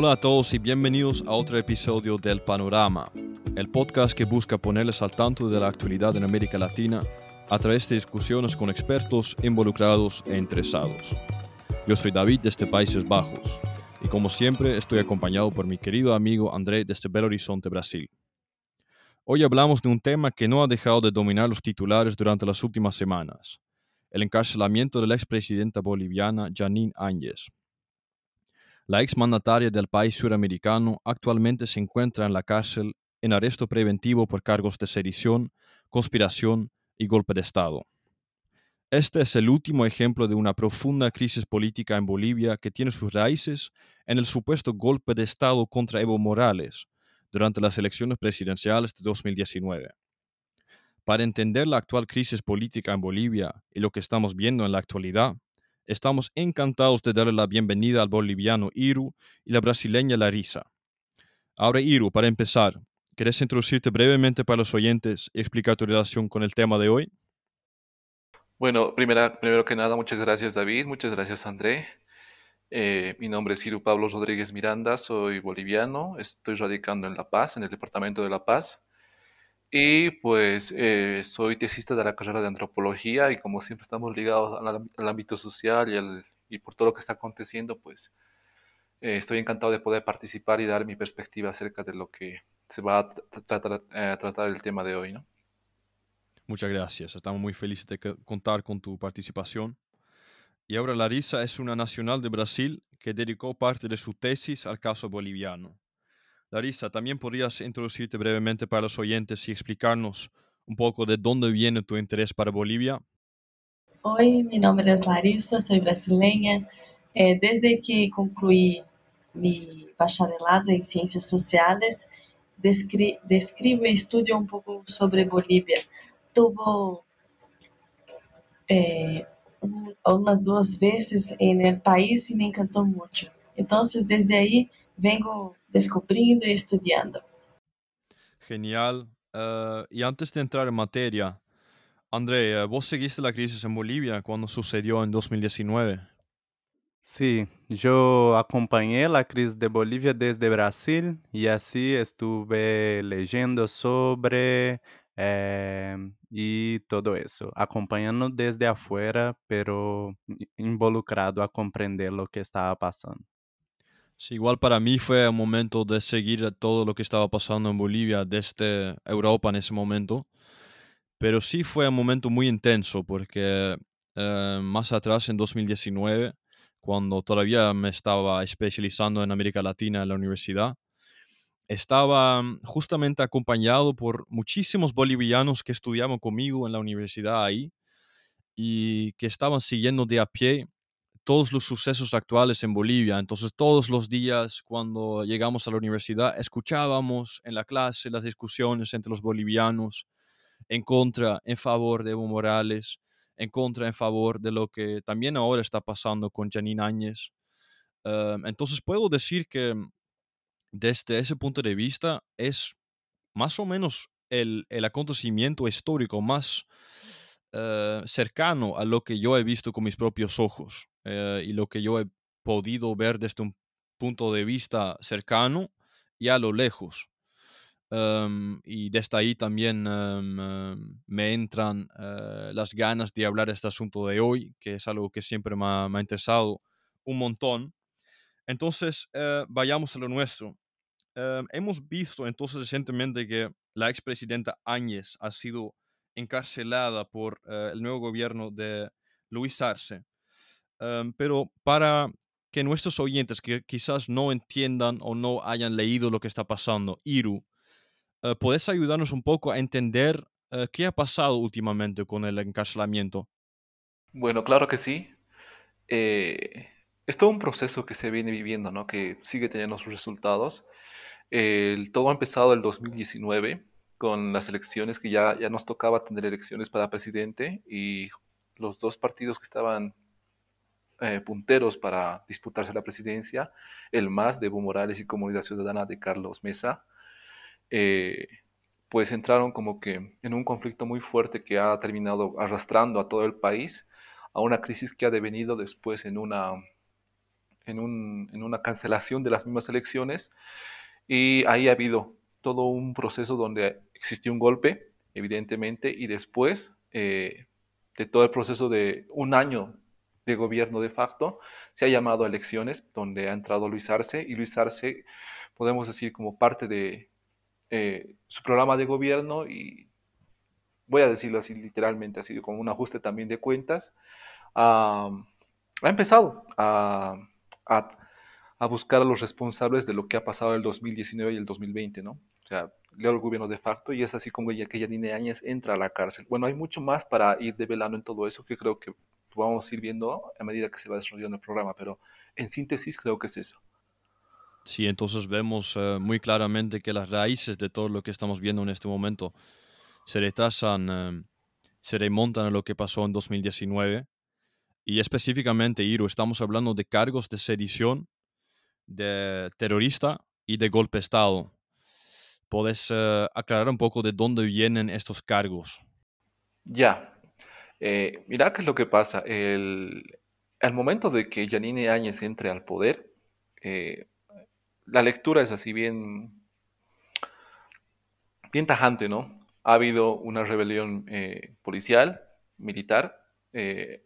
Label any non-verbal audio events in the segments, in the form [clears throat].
Hola a todos y bienvenidos a otro episodio del Panorama, el podcast que busca ponerles al tanto de la actualidad en América Latina a través de discusiones con expertos involucrados e interesados. Yo soy David desde Países Bajos y como siempre estoy acompañado por mi querido amigo André desde Belo Horizonte, Brasil. Hoy hablamos de un tema que no ha dejado de dominar los titulares durante las últimas semanas, el encarcelamiento de la expresidenta boliviana Janine Áñez. La exmandataria del país suramericano actualmente se encuentra en la cárcel en arresto preventivo por cargos de sedición, conspiración y golpe de Estado. Este es el último ejemplo de una profunda crisis política en Bolivia que tiene sus raíces en el supuesto golpe de Estado contra Evo Morales durante las elecciones presidenciales de 2019. Para entender la actual crisis política en Bolivia y lo que estamos viendo en la actualidad, Estamos encantados de darle la bienvenida al boliviano Iru y la brasileña Larisa. Ahora, Iru, para empezar, ¿quieres introducirte brevemente para los oyentes y explicar tu relación con el tema de hoy? Bueno, primera, primero que nada, muchas gracias David, muchas gracias André. Eh, mi nombre es Iru Pablo Rodríguez Miranda, soy boliviano, estoy radicando en La Paz, en el departamento de La Paz. Y pues eh, soy tesista de la carrera de antropología y como siempre estamos ligados al, ámbito social y, el, y, por todo lo que está aconteciendo, pues eh, estoy encantado de poder participar y dar mi perspectiva acerca de lo que se va a eh, tratar el tema de hoy. ¿no? Muchas gracias, estamos muy felices de contar con tu participación. Y ahora Larisa es una nacional de Brasil que dedicó parte de su tesis al caso boliviano. Larisa, también podrías introducirte brevemente para los oyentes y explicarnos un poco de dónde viene tu interés para Bolivia. Oi, mi nombre es Larissa, soy brasileña. Eh, desde que concluí mi bacharelado en Ciencias Sociales, descri describo y estudio un poco sobre Bolivia. Tuvo eh, unas dos veces en el país y me encantó mucho. Entonces, desde ahí vengo descubriendo y estudiando. Genial. Uh, y antes de entrar en materia, André, vos seguiste la crisis en Bolivia cuando sucedió en 2019. Sí, yo acompañé la crisis de Bolivia desde Brasil y así estuve leyendo sobre eh, y todo eso, acompañando desde afuera, pero involucrado a comprender lo que estaba pasando. Sí, igual para mí fue un momento de seguir todo lo que estaba pasando en Bolivia desde Europa en ese momento. Pero sí fue un momento muy intenso porque eh, más atrás, en 2019, cuando todavía me estaba especializando en América Latina en la universidad, estaba justamente acompañado por muchísimos bolivianos que estudiaban conmigo en la universidad ahí y que estaban siguiendo de a pie todos los sucesos actuales en Bolivia. Entonces todos los días cuando llegamos a la universidad escuchábamos en la clase las discusiones entre los bolivianos en contra, en favor de Evo Morales, en contra, en favor de lo que también ahora está pasando con Janine Áñez. Em, entonces puedo decir que desde ese punto de vista es más o menos el, acontecimiento histórico más eh, cercano a lo que yo he visto con mis propios ojos. Eh, y lo que yo he podido ver desde un punto de vista cercano y a lo lejos. Em, y desde ahí también em, em, me entran eh, las ganas de hablar este asunto de hoy, que es algo que siempre me ha, interesado un montón. Entonces, eh, vayamos a lo nuestro. hemos visto entonces recientemente que la expresidenta Áñez ha sido encarcelada por el nuevo gobierno de Luis Arce. Em, pero para que nuestros oyentes que quizás no entiendan o no hayan leído lo que está pasando, Iru, eh, ¿puedes ayudarnos un poco a entender eh, qué ha pasado últimamente con el encarcelamiento? Bueno, claro que sí. Eh, es todo un proceso que se viene viviendo, ¿no? Que sigue teniendo sus resultados. El, todo ha empezado el 2019 con las elecciones que ya, ya nos tocaba tener elecciones para presidente y los dos partidos que estaban eh, punteros para disputarse la presidencia, el MAS de Evo Morales y Comunidad Ciudadana de Carlos Mesa, eh, pues entraron como que en un conflicto muy fuerte que ha terminado arrastrando a todo el país a una crisis que ha devenido después en una, en, un, en una cancelación de las mismas elecciones. Y ahí ha habido todo un proceso donde existió un golpe, evidentemente, y después eh, de todo el proceso de un año de gobierno de facto, se ha llamado a elecciones, donde ha entrado Luis Arce, y Luis Arce, podemos decir, como parte de eh, su programa de gobierno, y voy a decirlo así literalmente, sido como un ajuste también de cuentas, ha empezado a, a, buscar a los responsables de lo que ha pasado el 2019 y el 2020, ¿no? O sea, leo el gobierno de facto y es así como ella, que Yanine Áñez entra a la cárcel. Bueno, hay mucho más para ir develando en todo eso que creo que vamos a ir viendo a medida que se va desarrollando el programa, pero en síntesis creo que es eso. Sí, entonces vemos eh, muy claramente que las raíces de todo lo que estamos viendo en este momento se retrasan, eh, se remontan a lo que pasó en 2019. Y específicamente, Iro, estamos hablando de cargos de sedición, de terrorista y de golpe de Estado. ¿Puedes eh, aclarar un poco de dónde vienen estos cargos? Ya, eh, qué es lo que pasa. El, al momento de que Yanine Áñez entre al poder, eh, la lectura es así bien, bien tajante, ¿no? Ha habido una rebelión eh, policial, militar.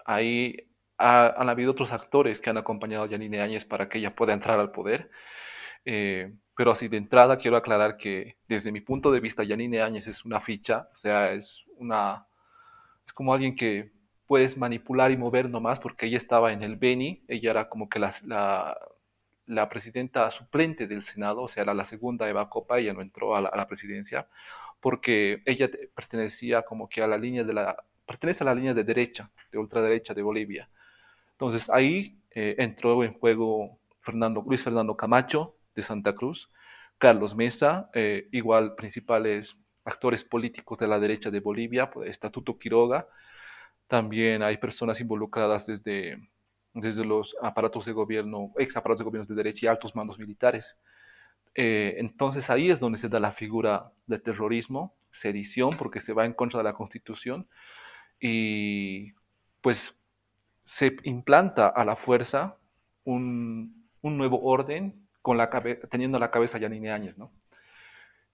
ahí han habido otros actores que han acompañado a Yanine Áñez para que ella pueda entrar al poder. pero así de entrada quiero aclarar que desde mi punto de vista Yanine Áñez es una ficha, o sea, es una como alguien que puedes manipular y mover nomás, porque ella estaba en el Beni, ella era como que la, la, presidenta suplente del Senado, o sea, era la segunda Eva Copa, ella no entró a la, presidencia, porque ella pertenecía como que a la línea de la, pertenece a la línea de derecha, de ultraderecha de Bolivia. Entonces ahí eh, entró en juego Fernando, Luis Fernando Camacho de Santa Cruz, Carlos Mesa, eh, igual principales actores políticos de la derecha de Bolivia, pues, Estatuto Quiroga. También hay personas involucradas desde, desde los aparatos de gobierno, ex aparatos de gobierno de derecha y altos mandos militares. Eh, entonces ahí es donde se da la figura de terrorismo, sedición, porque se va en contra de la constitución y pues se implanta a la fuerza un, un nuevo orden con la teniendo a la cabeza Yanine Áñez, ¿no?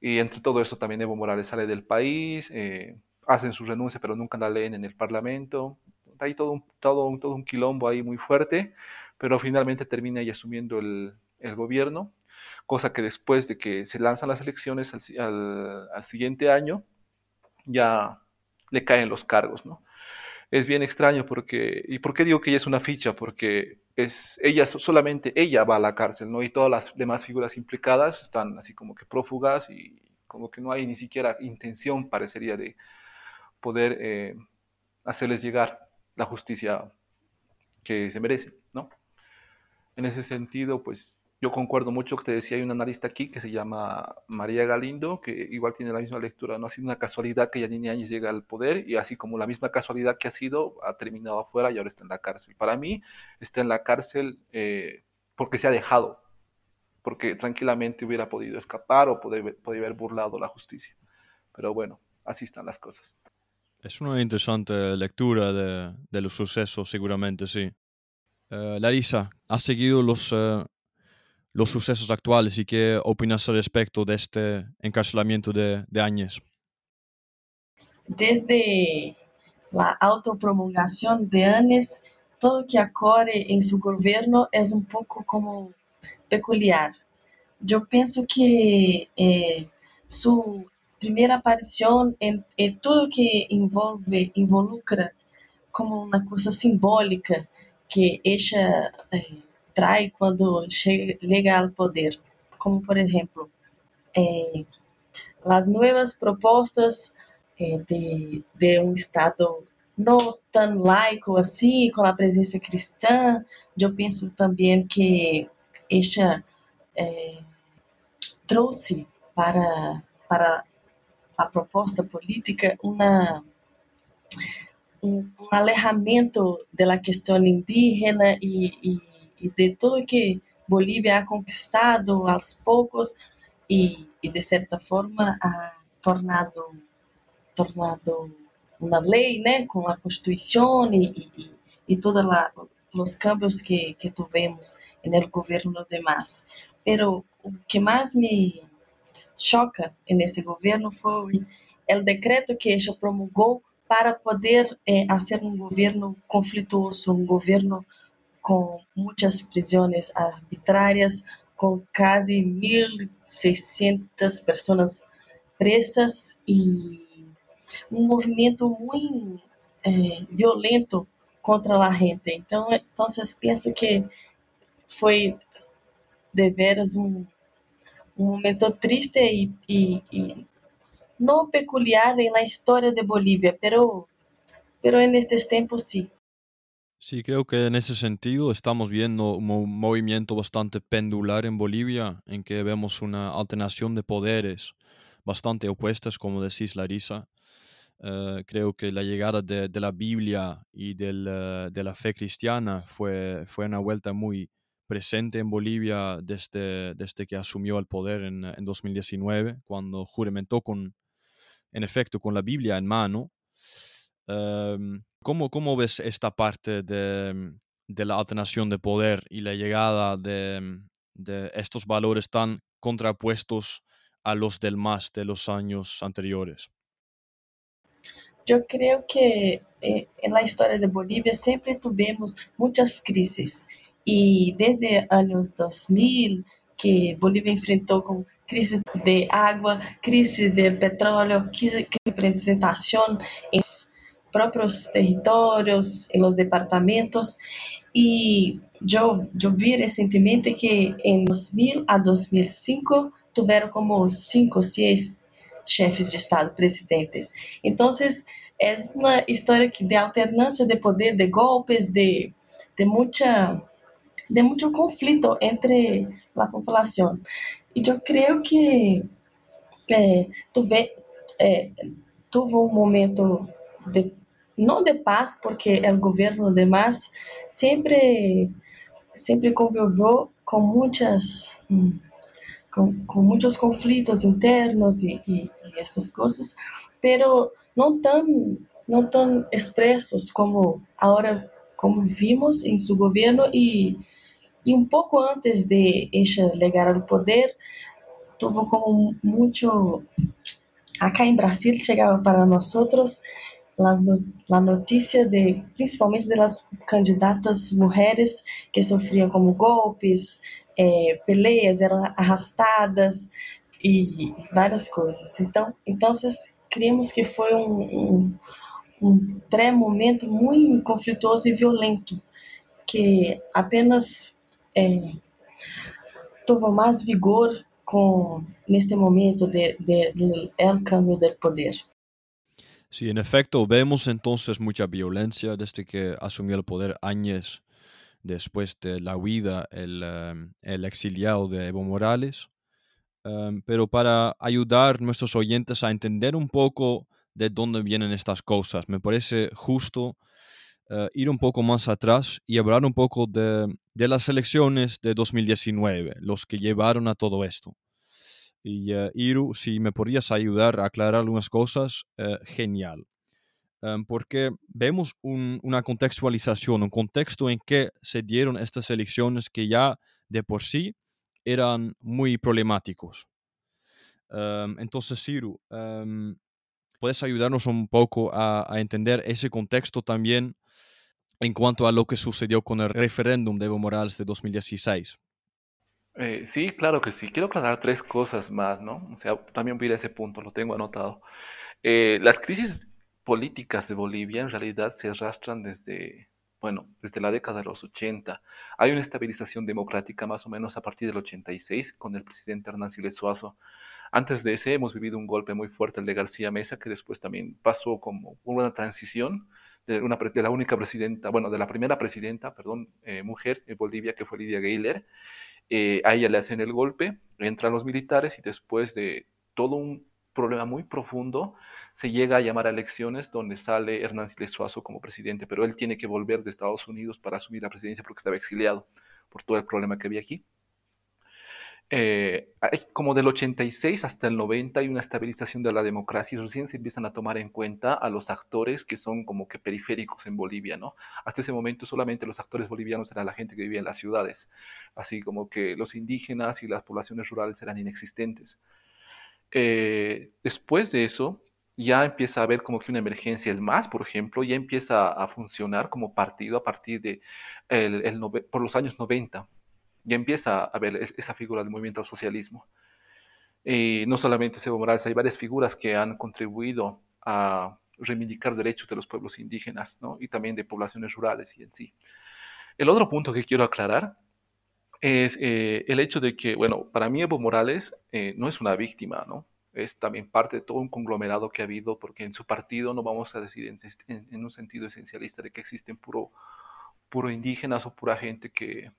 Y entre todo eso también Evo Morales sale del país, eh, hacen su renuncia, pero nunca la leen en el Parlamento. Hay todo un, todo, un, todo un quilombo ahí muy fuerte, pero finalmente termina ahí asumiendo el, gobierno, cosa que después de que se lanzan las elecciones al, al, siguiente año, ya le caen los cargos, ¿no? Es bien extraño porque, ¿y por qué digo que ella es una ficha? Porque es, ella, solamente ella va a la cárcel, ¿no? Y todas las demás figuras implicadas están así como que prófugas y como que no hay ni siquiera intención, parecería, de poder eh, hacerles llegar la justicia que se merecen, ¿no? En ese sentido, pues yo concuerdo mucho que te decía, hay un analista aquí que se llama María Galindo, que igual tiene la misma lectura, no ha sido una casualidad que Yanine Áñez llega al poder y así como la misma casualidad que ha sido, ha terminado afuera y ahora está en la cárcel. Para mí está en la cárcel eh, porque se ha dejado, porque tranquilamente hubiera podido escapar o podría, haber burlado la justicia. Pero bueno, así están las cosas. Es una interesante lectura de, los sucesos, seguramente, sí. Uh, Larisa, ¿has seguido los, uh, los sucesos actuales y qué opinas al respecto de este encarcelamiento de, de Áñez. Desde la autopromulgación de Áñez, todo que ocorre en su gobierno es un poco como peculiar. Yo pienso que eh, su primera aparición en, en, todo que envolve, involucra como uma coisa simbólica que ella eh, trae cuando llega al poder, como por ejemplo eh, las nuevas propuestas eh, de, de, un Estado no tan laico así, con la presencia cristã. Yo pienso también que ella eh, trouxe para, para a proposta política uma, um, um alejamento da questão indígena e, e e de tudo que Bolívia ha conquistado aos poucos e, de certa forma ha tornado tornado uma lei, né, com a Constituição e, e, e todos os cambios que, que tivemos no governo de Mas. Pero o que mais me choca nesse governo foi o decreto que ela promulgou para poder eh, fazer um governo conflituoso, um governo com muitas prisões arbitrárias, com quase 1.600 pessoas presas e um movimento muito é, violento contra a gente. Então, então penso que foi de veras um, um momento triste e, e, e não peculiar na história de Bolívia, pero, pero en estos tiempos sí. Sí, creo que en ese sentido estamos viendo un movimiento bastante pendular en Bolivia, en que vemos una alternación de poderes bastante opuestas, como decís Larisa. Eh, creo que la llegada de, la Biblia y eh, de la fe cristiana fue, fue una vuelta muy presente en Bolivia desde, desde que asumió el poder en, en 2019, cuando juramentó con, en efecto, con la Biblia en mano. Em, ¿cómo, ¿Cómo ves esta parte de, de, la alternación de poder y la llegada de, de estos valores tan contrapuestos a los del MAS de los años anteriores? Yo creo que eh, en la historia de Bolivia siempre tuvimos muchas crisis y desde años 2000 que Bolivia enfrentó con crisis de agua, crisis del petróleo, crisis de representación propios territorios, en los departamentos. Y yo, yo vi recientemente que en 2000 a 2005 tuvieron como cinco seis chefes de Estado, presidentes. Então, é uma história de alternância de poder, de golpes, de, de, muita, de muito conflito entre a população. E eu creio que é, tuve, é, tuvo momento de não de paz, porque o governo de Mas sempre sempre conviveu com muitas hum, com, com muitos conflitos internos e, e, e essas coisas, pero não tão não tão expressos como agora como vimos em seu governo e e um pouco antes de ella chegar ao poder tuvo como muito acá em Brasil chegava para nós outros la noticia de principalmente de las candidatas mulheres que sofriam como golpes é, eram arrastadas e várias coisas. Então, então criamos que foi um, um, um pré-momento muito conflituoso e violento, que apenas é, tomou mais vigor com neste momento de, de, de el cambio del poder. Sí, en efecto, vemos entonces mucha violencia desde que asumió el poder Áñez después de la huida, el, em, exiliado de Evo Morales. Em, pero para ayudar a nuestros oyentes a entender un poco de dónde vienen estas cosas, me parece justo eh, ir un poco más atrás y hablar un poco de, de, las elecciones de 2019, los que llevaron a todo esto. Y Iru, si me podrías ayudar a aclarar algunas cosas, uh, genial. Um, porque vemos un, una contextualización, un contexto en que se dieron estas elecciones que ya de por sí eran muy problemáticos. Um, entonces, Siru, um, ¿puedes ayudarnos un poco a, a, entender ese contexto también en cuanto a lo que sucedió con el referéndum de Evo Morales de 2016? Eh, sí, claro que sí. Quiero aclarar tres cosas más, ¿no? O sea, también voy a ese punto, lo tengo anotado. Eh, las crisis políticas de Bolivia en realidad se arrastran desde, bueno, desde la década de los 80. Hay una estabilización democrática más o menos a partir del 86 con el presidente Hernán Siles Suazo. Antes de ese hemos vivido un golpe muy fuerte, el de García Mesa, que después también pasó como una transición de, una, de la única presidenta, bueno, de la primera presidenta, perdón, eh, mujer en Bolivia, que fue Lidia Gayler. Eh, a ella le hacen el golpe, entran los militares y después de todo un problema muy profundo, se llega a llamar a elecciones donde sale Hernán Siles Suazo como presidente, pero él tiene que volver de Estados Unidos para asumir la presidencia porque estaba exiliado por todo el problema que había aquí. Eh, como del 86 hasta el 90 hay una estabilización de la democracia y recién se empiezan a tomar en cuenta a los actores que son como que periféricos en Bolivia, ¿no? Hasta ese momento solamente los actores bolivianos eran la gente que vivía en las ciudades, así como que los indígenas y las poblaciones rurales eran inexistentes. Eh, después de eso, ya empieza a haber como que una emergencia. El MAS, por ejemplo, ya empieza a funcionar como partido a partir de el, por los años 90 ya empieza a ver esa figura del movimiento al socialismo. Y no solamente Evo Morales, hay varias figuras que han contribuido a reivindicar derechos de los pueblos indígenas ¿no? y también de poblaciones rurales y en sí. El otro punto que quiero aclarar es eh, el hecho de que, bueno, para mí Evo Morales eh, no es una víctima, ¿no? Es también parte de todo un conglomerado que ha habido, porque en su partido no vamos a decir en, un sentido esencialista de que existen puro, puro indígenas o pura gente que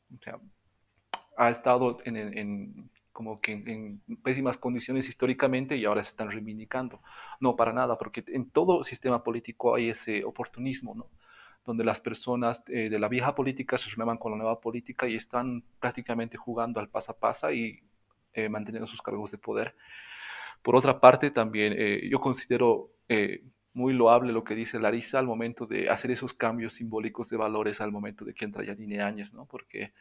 ha estado en, como que en, pésimas condiciones históricamente y ahora se están reivindicando. No, para nada, porque en todo sistema político hay ese oportunismo, ¿no? donde las personas eh, de la vieja política se suman con la nueva política y están prácticamente jugando al pasa pasa y eh, manteniendo sus cargos de poder. Por otra parte, también eh, yo considero muy loable lo que dice Larisa al momento de hacer esos cambios simbólicos de valores al momento de que entra Yanine Áñez, ¿no? Porque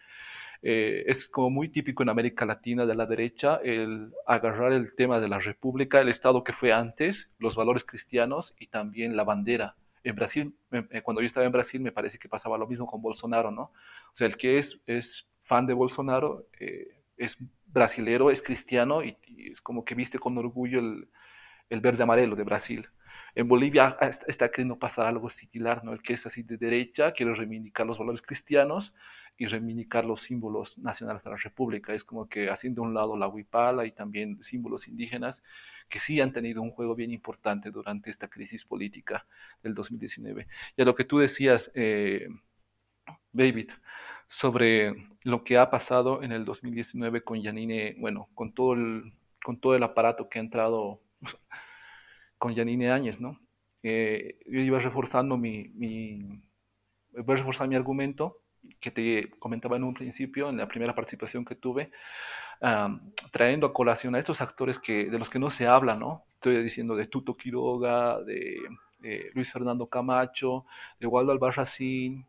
eh, es como muy típico en América Latina de la derecha el agarrar el tema de la república, el Estado que fue antes, los valores cristianos y también la bandera. En Brasil, eh, cuando yo estaba en Brasil, me parece que pasaba lo mismo con Bolsonaro, ¿no? O sea, el que es, es fan de Bolsonaro eh, es brasilero, es cristiano y, es como que viste con orgullo el, el verde amarelo de Brasil. En Bolivia ah, está queriendo pasar algo similar, ¿no? El que es así de derecha quiere reivindicar los valores cristianos y reivindicar los símbolos nacionales de la República. Es como que haciendo un lado la huipala y también símbolos indígenas que sí han tenido un juego bien importante durante esta crisis política del 2019. Y a lo que tú decías, eh, David, sobre lo que ha pasado en el 2019 con Yanine, bueno, con todo el, con todo el aparato que ha entrado [laughs] con Yanine Áñez, ¿no? Eh, yo iba reforzando mi, mi, voy a reforzar mi argumento que te comentaba en un principio, en la primera participación que tuve, trayendo a colación a estos actores que, de los que no se habla, ¿no? Estoy diciendo de Tuto Quiroga, de eh, Luis Fernando Camacho, de Waldo Albarracín,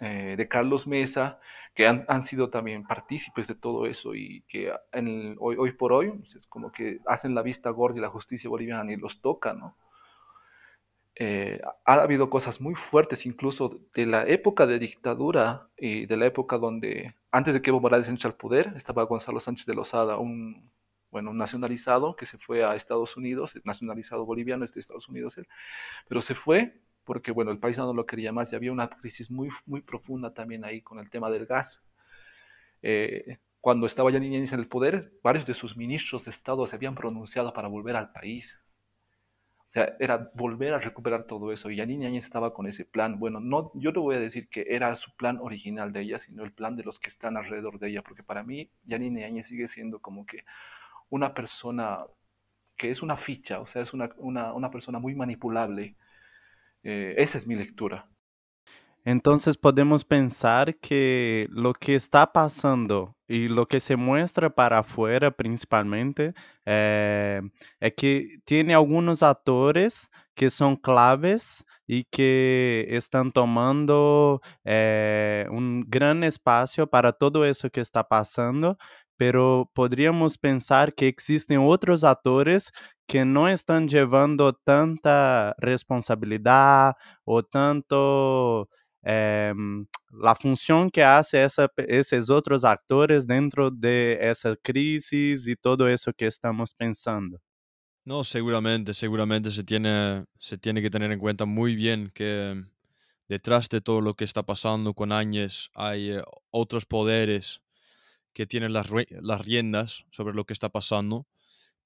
eh, de Carlos Mesa, que han, han, sido también partícipes de todo eso y que hoy, hoy por hoy es como que hacen la vista gorda y la justicia boliviana y los toca, ¿no? Eh, ha habido cosas muy fuertes, incluso de la época de dictadura y de la época donde, antes de que Evo Morales entre al poder, estaba Gonzalo Sánchez de Lozada, un, bueno, nacionalizado que se fue a Estados Unidos, nacionalizado boliviano, es de Estados Unidos él, pero se fue porque, bueno, el país no lo quería más y había una crisis muy, muy profunda también ahí con el tema del gas. Eh, cuando estaba ya Áñez en el poder, varios de sus ministros de Estado se habían pronunciado para volver al país sea, era volver a recuperar todo eso. Y Yanine Áñez estaba con ese plan. Bueno, no, yo no voy a decir que era su plan original de ella, sino el plan de los que están alrededor de ella, porque para mí Yanine Áñez sigue siendo como que una persona que es una ficha, o sea, es una, una, una persona muy manipulable. Eh, esa es mi lectura. Entonces podemos pensar que lo que está pasando y lo que se muestra para afuera principalmente eh, es que tiene algunos actores que son claves y que están tomando eh, un gran espacio para todo eso que está pasando, pero podríamos pensar que existen otros actores que no están llevando tanta responsabilidad o tanto eh, la función que hace esos otros actores dentro de esa crisis y todo eso que estamos pensando. No, seguramente, seguramente se tiene, se tiene que tener en cuenta muy bien que detrás de todo lo que está pasando con Áñez hay eh, otros poderes que tienen las, riendas sobre lo que está pasando.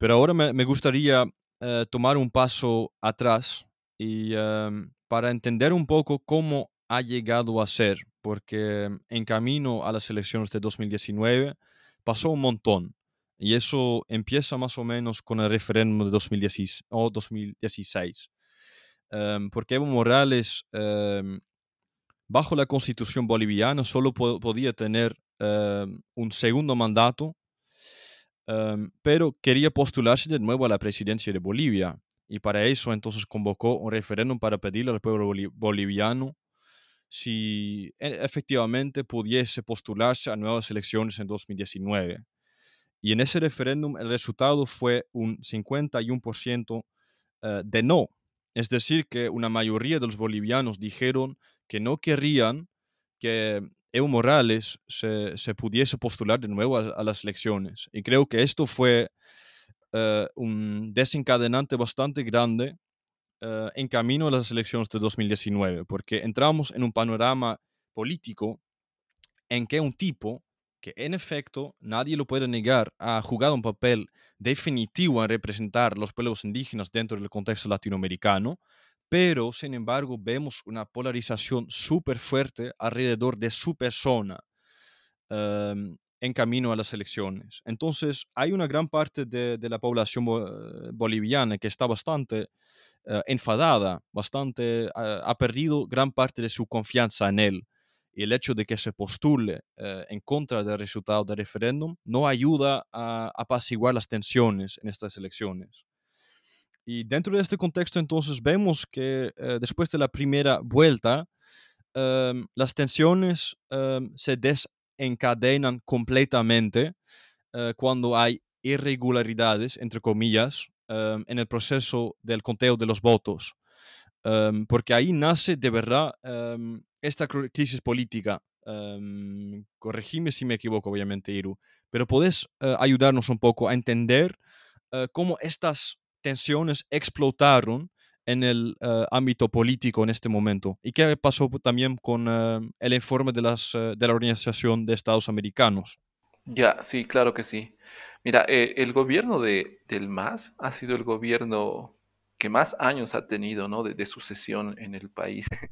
Pero ahora me, me gustaría eh, tomar un paso atrás y eh, para entender un poco cómo ha llegado a ser, porque en camino a las elecciones de 2019 pasó un montón. Y eso empieza más o menos con el referéndum de 2016, o 2016. Em, porque Evo Morales, em, bajo la constitución boliviana, solo podía tener em, un segundo mandato em, pero quería postularse de nuevo a la presidencia de Bolivia y para eso entonces convocó un referéndum para pedirle al pueblo boliviano si e, efectivamente pudiese postularse a nuevas elecciones en 2019. Y en ese referéndum el resultado fue un 51% eh, de no. Es decir, que una mayoría de los bolivianos dijeron que no querían que Evo Morales se, pudiese postular de nuevo a, las elecciones. Y creo que esto fue eh, un desencadenante bastante grande eh, en camino a las elecciones de 2019, porque entramos en un panorama político en que un tipo que en efecto nadie lo puede negar, ha jugado un papel definitivo en representar los pueblos indígenas dentro del contexto latinoamericano, pero sin embargo vemos una polarización súper fuerte alrededor de su persona em, en camino a las elecciones. Entonces hay una gran parte de, la población boliviana que está bastante eh, enfadada, bastante, ha perdido gran parte de su confianza en él y el hecho de que se postule eh, en contra del resultado del referéndum no ayuda a apaciguar las tensiones en estas elecciones. Y dentro de este contexto entonces vemos que eh, después de la primera vuelta, em, las tensiones em, se desencadenan completamente eh, cuando hay irregularidades, entre comillas, em, en el proceso del conteo de los votos. porque ahí nace de verdad esta crisis política, um, corregime si me equivoco, obviamente, Iru, pero puedes uh, ayudarnos un poco a entender uh, cómo estas tensiones explotaron en el uh, ámbito político en este momento y qué pasó también con el informe de, las, de la Organización de Estados Americanos. Ya, sí, claro que sí. Mira, eh, el gobierno de, del MAS ha sido el gobierno que más años ha tenido ¿no? de sucesión en el país. [laughs]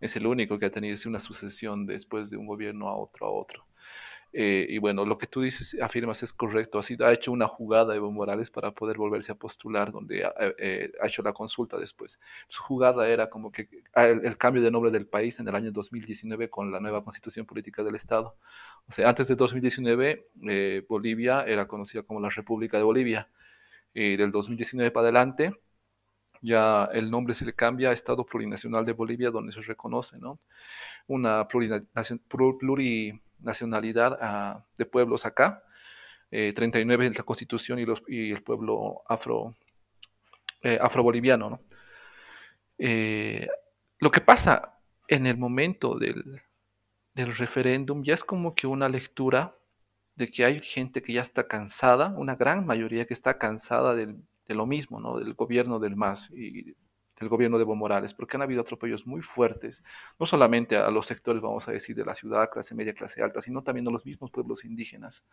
es el único que ha tenido una sucesión después de un gobierno a otro a otro. Eh, y bueno, lo que tú dices, afirmas es correcto. Ha, ha hecho una jugada Evo Morales para poder volverse a postular, donde ha, eh, hecho la consulta después. Su jugada era como que ah, el, cambio de nombre del país en el año 2019 con la nueva constitución política del Estado. O sea, antes de 2019, eh, Bolivia era conocida como la República de Bolivia. Y del 2019 para adelante, ya el nombre se le cambia a Estado Plurinacional de Bolivia, donde se reconoce ¿no? una plurinacionalidad ah, de pueblos acá, 39 eh, en la Constitución y, los, y el pueblo afro, eh, afroboliviano. ¿no? Eh, lo que pasa en el momento del, del referéndum ya es como que una lectura de que hay gente que ya está cansada, una gran mayoría que está cansada de lo mismo, ¿no? del gobierno del MAS del gobierno de Evo Morales, porque han habido atropellos muy fuertes, no solamente a los sectores, vamos a decir, de la ciudad, clase media, clase alta, sino también a los mismos pueblos indígenas.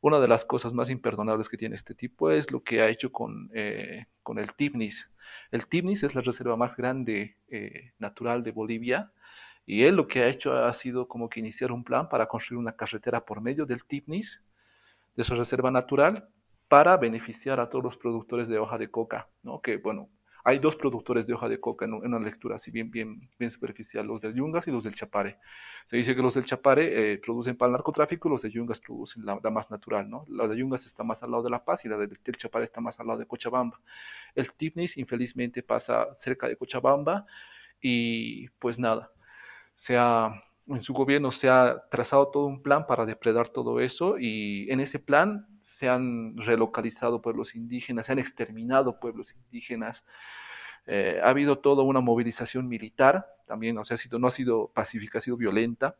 Una de las cosas más imperdonables que tiene este tipo es lo que ha hecho con, eh, con el TIPNIS. El TIPNIS es la reserva más grande eh, natural de Bolivia, y él lo que ha hecho ha sido como que iniciar un plan para construir una carretera por medio del TIPNIS, de su reserva natural, para beneficiar a todos los productores de hoja de coca, ¿no? Que, bueno, hay dos productores de hoja de coca en, una lectura así bien, bien, bien superficial, los del Yungas y los del Chapare. Se dice que los del Chapare eh, producen para el narcotráfico y los de Yungas producen la, más natural, ¿no? La de Yungas está más al lado de La Paz y la del, Chapare está más al lado de Cochabamba. El Tipnis, infelizmente, pasa cerca de Cochabamba y pues nada, se ha en su gobierno se ha trazado todo un plan para depredar todo eso y en ese plan se han relocalizado pueblos indígenas, se han exterminado pueblos indígenas. Eh, ha habido toda una movilización militar, también, o sea, ha sido, no ha sido pacífica, ha sido violenta,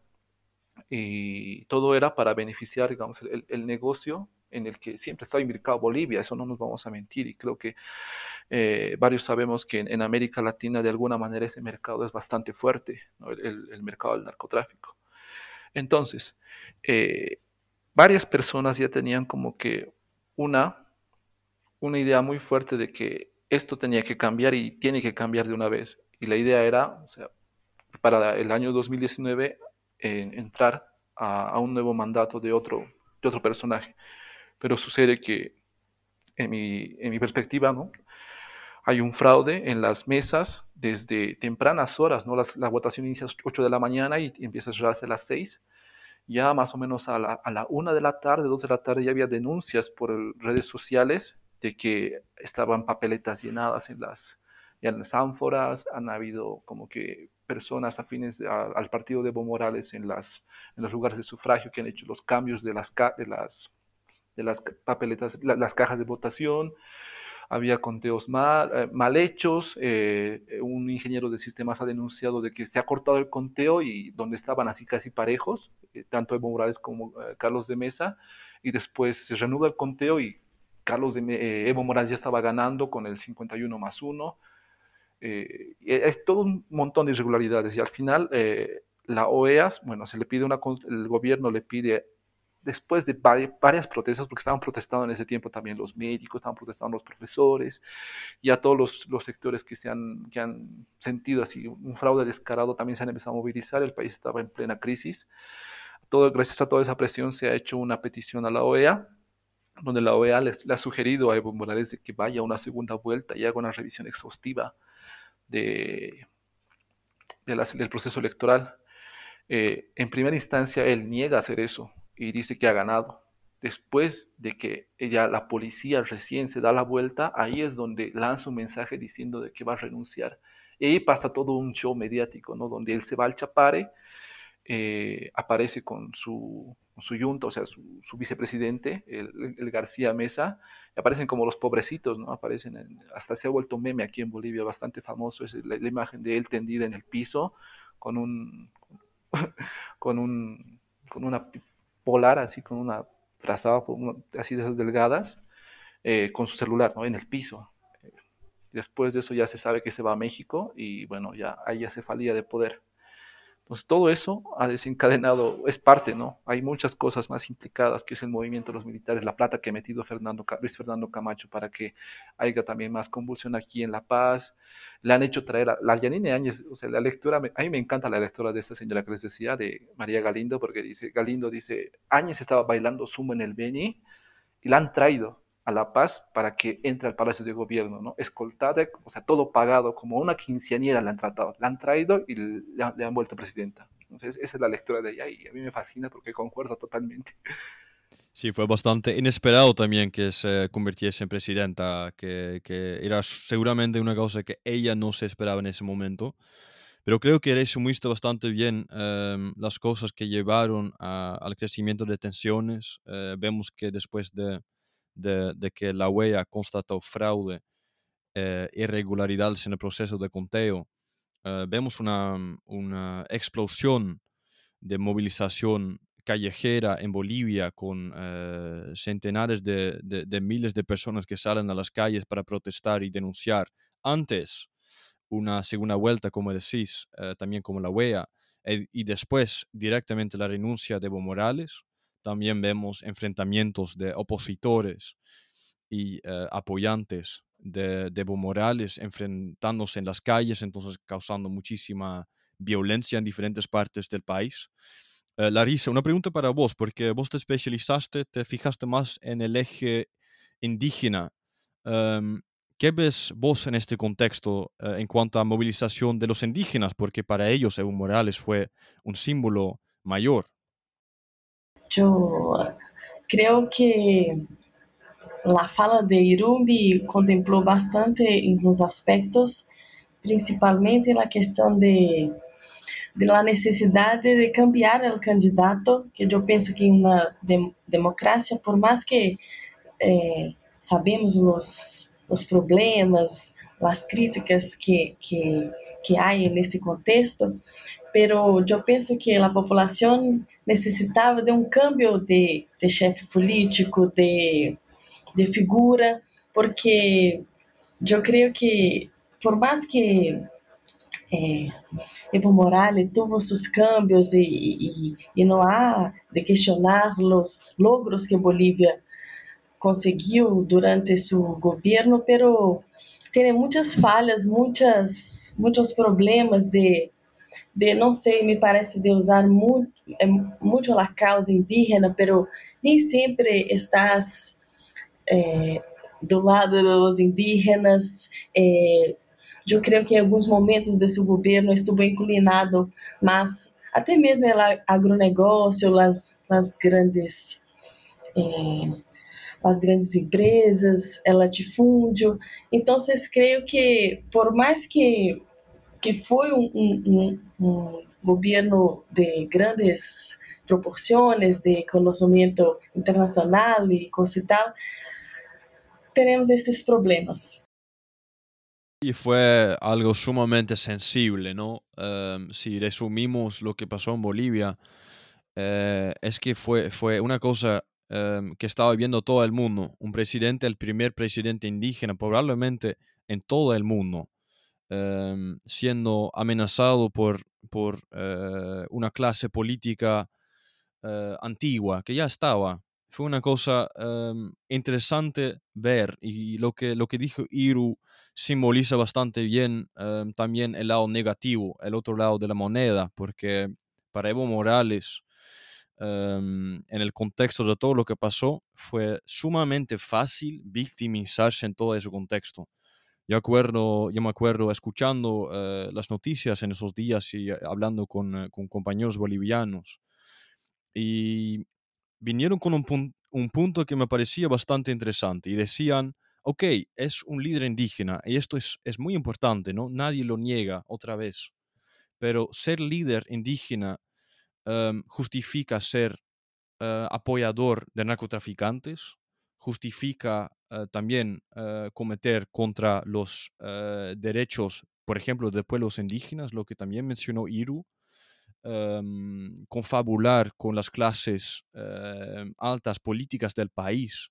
y todo era para beneficiar, digamos, el, el negocio en el que siempre está imbricado Bolivia, eso no nos vamos a mentir, y creo que eh, varios sabemos que en, América Latina de alguna manera ese mercado es bastante fuerte, el, mercado del narcotráfico. Entonces, eh, varias personas ya tenían como que una, una idea muy fuerte de que esto tenía que cambiar y tiene que cambiar de una vez. Y la idea era, o sea, para el año 2019, entrar a, un nuevo mandato de otro, de otro personaje. Pero sucede que, en mi, en mi perspectiva, ¿no? hay un fraude en las mesas desde tempranas horas, ¿no? La, votación inicia a las 8 de la mañana y, empieza a cerrarse a las 6. Ya más o menos a la, a la una de la tarde, dos de la tarde, ya había denuncias por redes sociales de que estaban papeletas llenadas en las, en las ánforas, han habido como que personas afines al partido de Evo Morales en, las, en los lugares de sufragio que han hecho los cambios de las, de las, de las papeletas, las cajas de votación, había conteos mal, eh, mal hechos, eh, un ingeniero de sistemas ha denunciado de que se ha cortado el conteo y donde estaban así casi parejos, eh, tanto Evo Morales como Carlos de Mesa, y después se reanuda el conteo y Carlos de, Evo Morales ya estaba ganando con el 51 más 1. es todo un montón de irregularidades y al final la OEA, bueno, se le pide una, el gobierno le pide después de varias protestas, porque estaban protestando en ese tiempo también los médicos, estaban protestando los profesores, y a todos los, sectores que, se han, que han sentido así un fraude descarado también se han empezado a movilizar, el país estaba en plena crisis. Todo, gracias a toda esa presión se ha hecho una petición a la OEA, donde la OEA le, ha sugerido a Evo Morales de que vaya a una segunda vuelta y haga una revisión exhaustiva de, del proceso electoral. Eh, en primera instancia, él niega hacer eso y dice que ha ganado. Después de que ella, la policía recién se da la vuelta, ahí es donde lanza un mensaje diciendo de que va a renunciar. Y ahí pasa todo un show mediático, ¿no? Donde él se va al chapare, eh, aparece con su, su yunta, o sea, su, vicepresidente, el, García Mesa, aparecen como los pobrecitos, ¿no? Aparecen, hasta se ha vuelto meme aquí en Bolivia, bastante famoso, es la, la imagen de él tendida en el piso, con un, [laughs] con un, con una polar, así con una trazada, así de esas delgadas, eh, con su celular, ¿no? En el piso. Después de eso ya se sabe que se va a México y bueno, ya hay falía de poder. Entonces todo eso ha desencadenado, es parte, ¿no? Hay muchas cosas más implicadas, que es el movimiento de los militares, la plata que ha metido Luis Fernando Camacho para que haya también más convulsión aquí en La Paz. Le han hecho traer a la Yanine Áñez, o sea, la lectura, a mí me encanta la lectura de esta señora que les decía, de María Galindo, porque dice, Galindo dice, Áñez estaba bailando sumo en el Beni y la han traído a La Paz para que entre al Palacio de Gobierno, ¿no? Escoltada, o sea, todo pagado, como una quinceañera la han tratado, la han traído y le han, vuelto presidenta. Entonces, esa es la lectura de ella y a mí me fascina porque concuerdo totalmente. Sí, fue bastante inesperado también que se convirtiese en presidenta, que, era seguramente una cosa que ella no se esperaba en ese momento. Pero creo que resumiste bastante bien em, las cosas que llevaron al crecimiento de tensiones. Eh, vemos que después de, de, que la OEA constató fraude, e irregularidades en el proceso de conteo, eh, vemos una, una, explosión de movilización callejera en Bolivia con eh, centenares de, de, miles de personas que salen a las calles para protestar y denunciar. Antes, una segunda vuelta, como decís, también como la OEA, y después directamente la renuncia de Evo Morales, también vemos enfrentamientos de opositores y eh, apoyantes de, Evo Morales enfrentándose en las calles, entonces causando muchísima violencia en diferentes partes del país. Eh, Larissa, una pregunta para vos, porque vos te especializaste, te fijaste más en el eje indígena. Em, ¿Qué ves vos en este contexto eh, en cuanto a movilización de los indígenas? Porque para ellos Evo Morales fue un símbolo mayor. Yo creo que la fala de Irumbi contemplou bastante em alguns aspectos, principalmente na questão de, de la necessidade de cambiar o candidato, que eu penso que na de, democracia, por mais que eh, sabemos os, os problemas, as críticas que, que, que há nesse contexto, pero eu penso que a população necessitava de um cambio de, de chefe político, de, de figura, porque eu creio que, por mais que é, Evo Morales tuvo seus cambios e, e, e, não há de questionar os logros que Bolívia conseguiu durante seu governo, pero tem muitas falhas, muitas, muitos problemas de de não sei, me parece de usar muito, é, muito a causa indígena, pero nem sempre estás é, do lado dos indígenas. É, eu creio que em alguns momentos desse governo estuvo inclinado mais até mesmo o agronegócio, as, as grandes é, as grandes empresas, el latifúndio. Então, vocês creio que, por mais que, que foi um, um, um governo de grandes proporções, de conhecimento internacional e coisa e tal, teremos esses problemas. Y fue algo sumamente sensible, ¿no? Um, si resumimos lo que pasó en Bolivia, eh, es que fue, fue una cosa um, que estaba viviendo todo el mundo. Un presidente, el primer presidente indígena, probablemente en todo el mundo, um, siendo amenazado por, por uh, una clase política uh, antigua que ya estaba. Fue una cosa interesante ver y lo que, lo que dijo Iru simboliza bastante bien también el lado negativo, el otro lado de la moneda, porque para Evo Morales en el contexto de todo lo que pasó, fue sumamente fácil victimizarse en todo ese contexto. Yo, acuerdo, yo me acuerdo escuchando eh, las noticias en esos días y eh, hablando con, eh, con, compañeros bolivianos. Y vinieron con un, un punto que me parecía bastante interesante y decían, ok, es un líder indígena y esto es, es muy importante, ¿no? Nadie lo niega otra vez. Pero ser líder indígena um, justifica ser uh, apoyador de narcotraficantes, justifica uh, también uh, cometer contra los derechos, por ejemplo, de pueblos indígenas, lo que también mencionó Iru, um, confabular con las clases altas políticas del país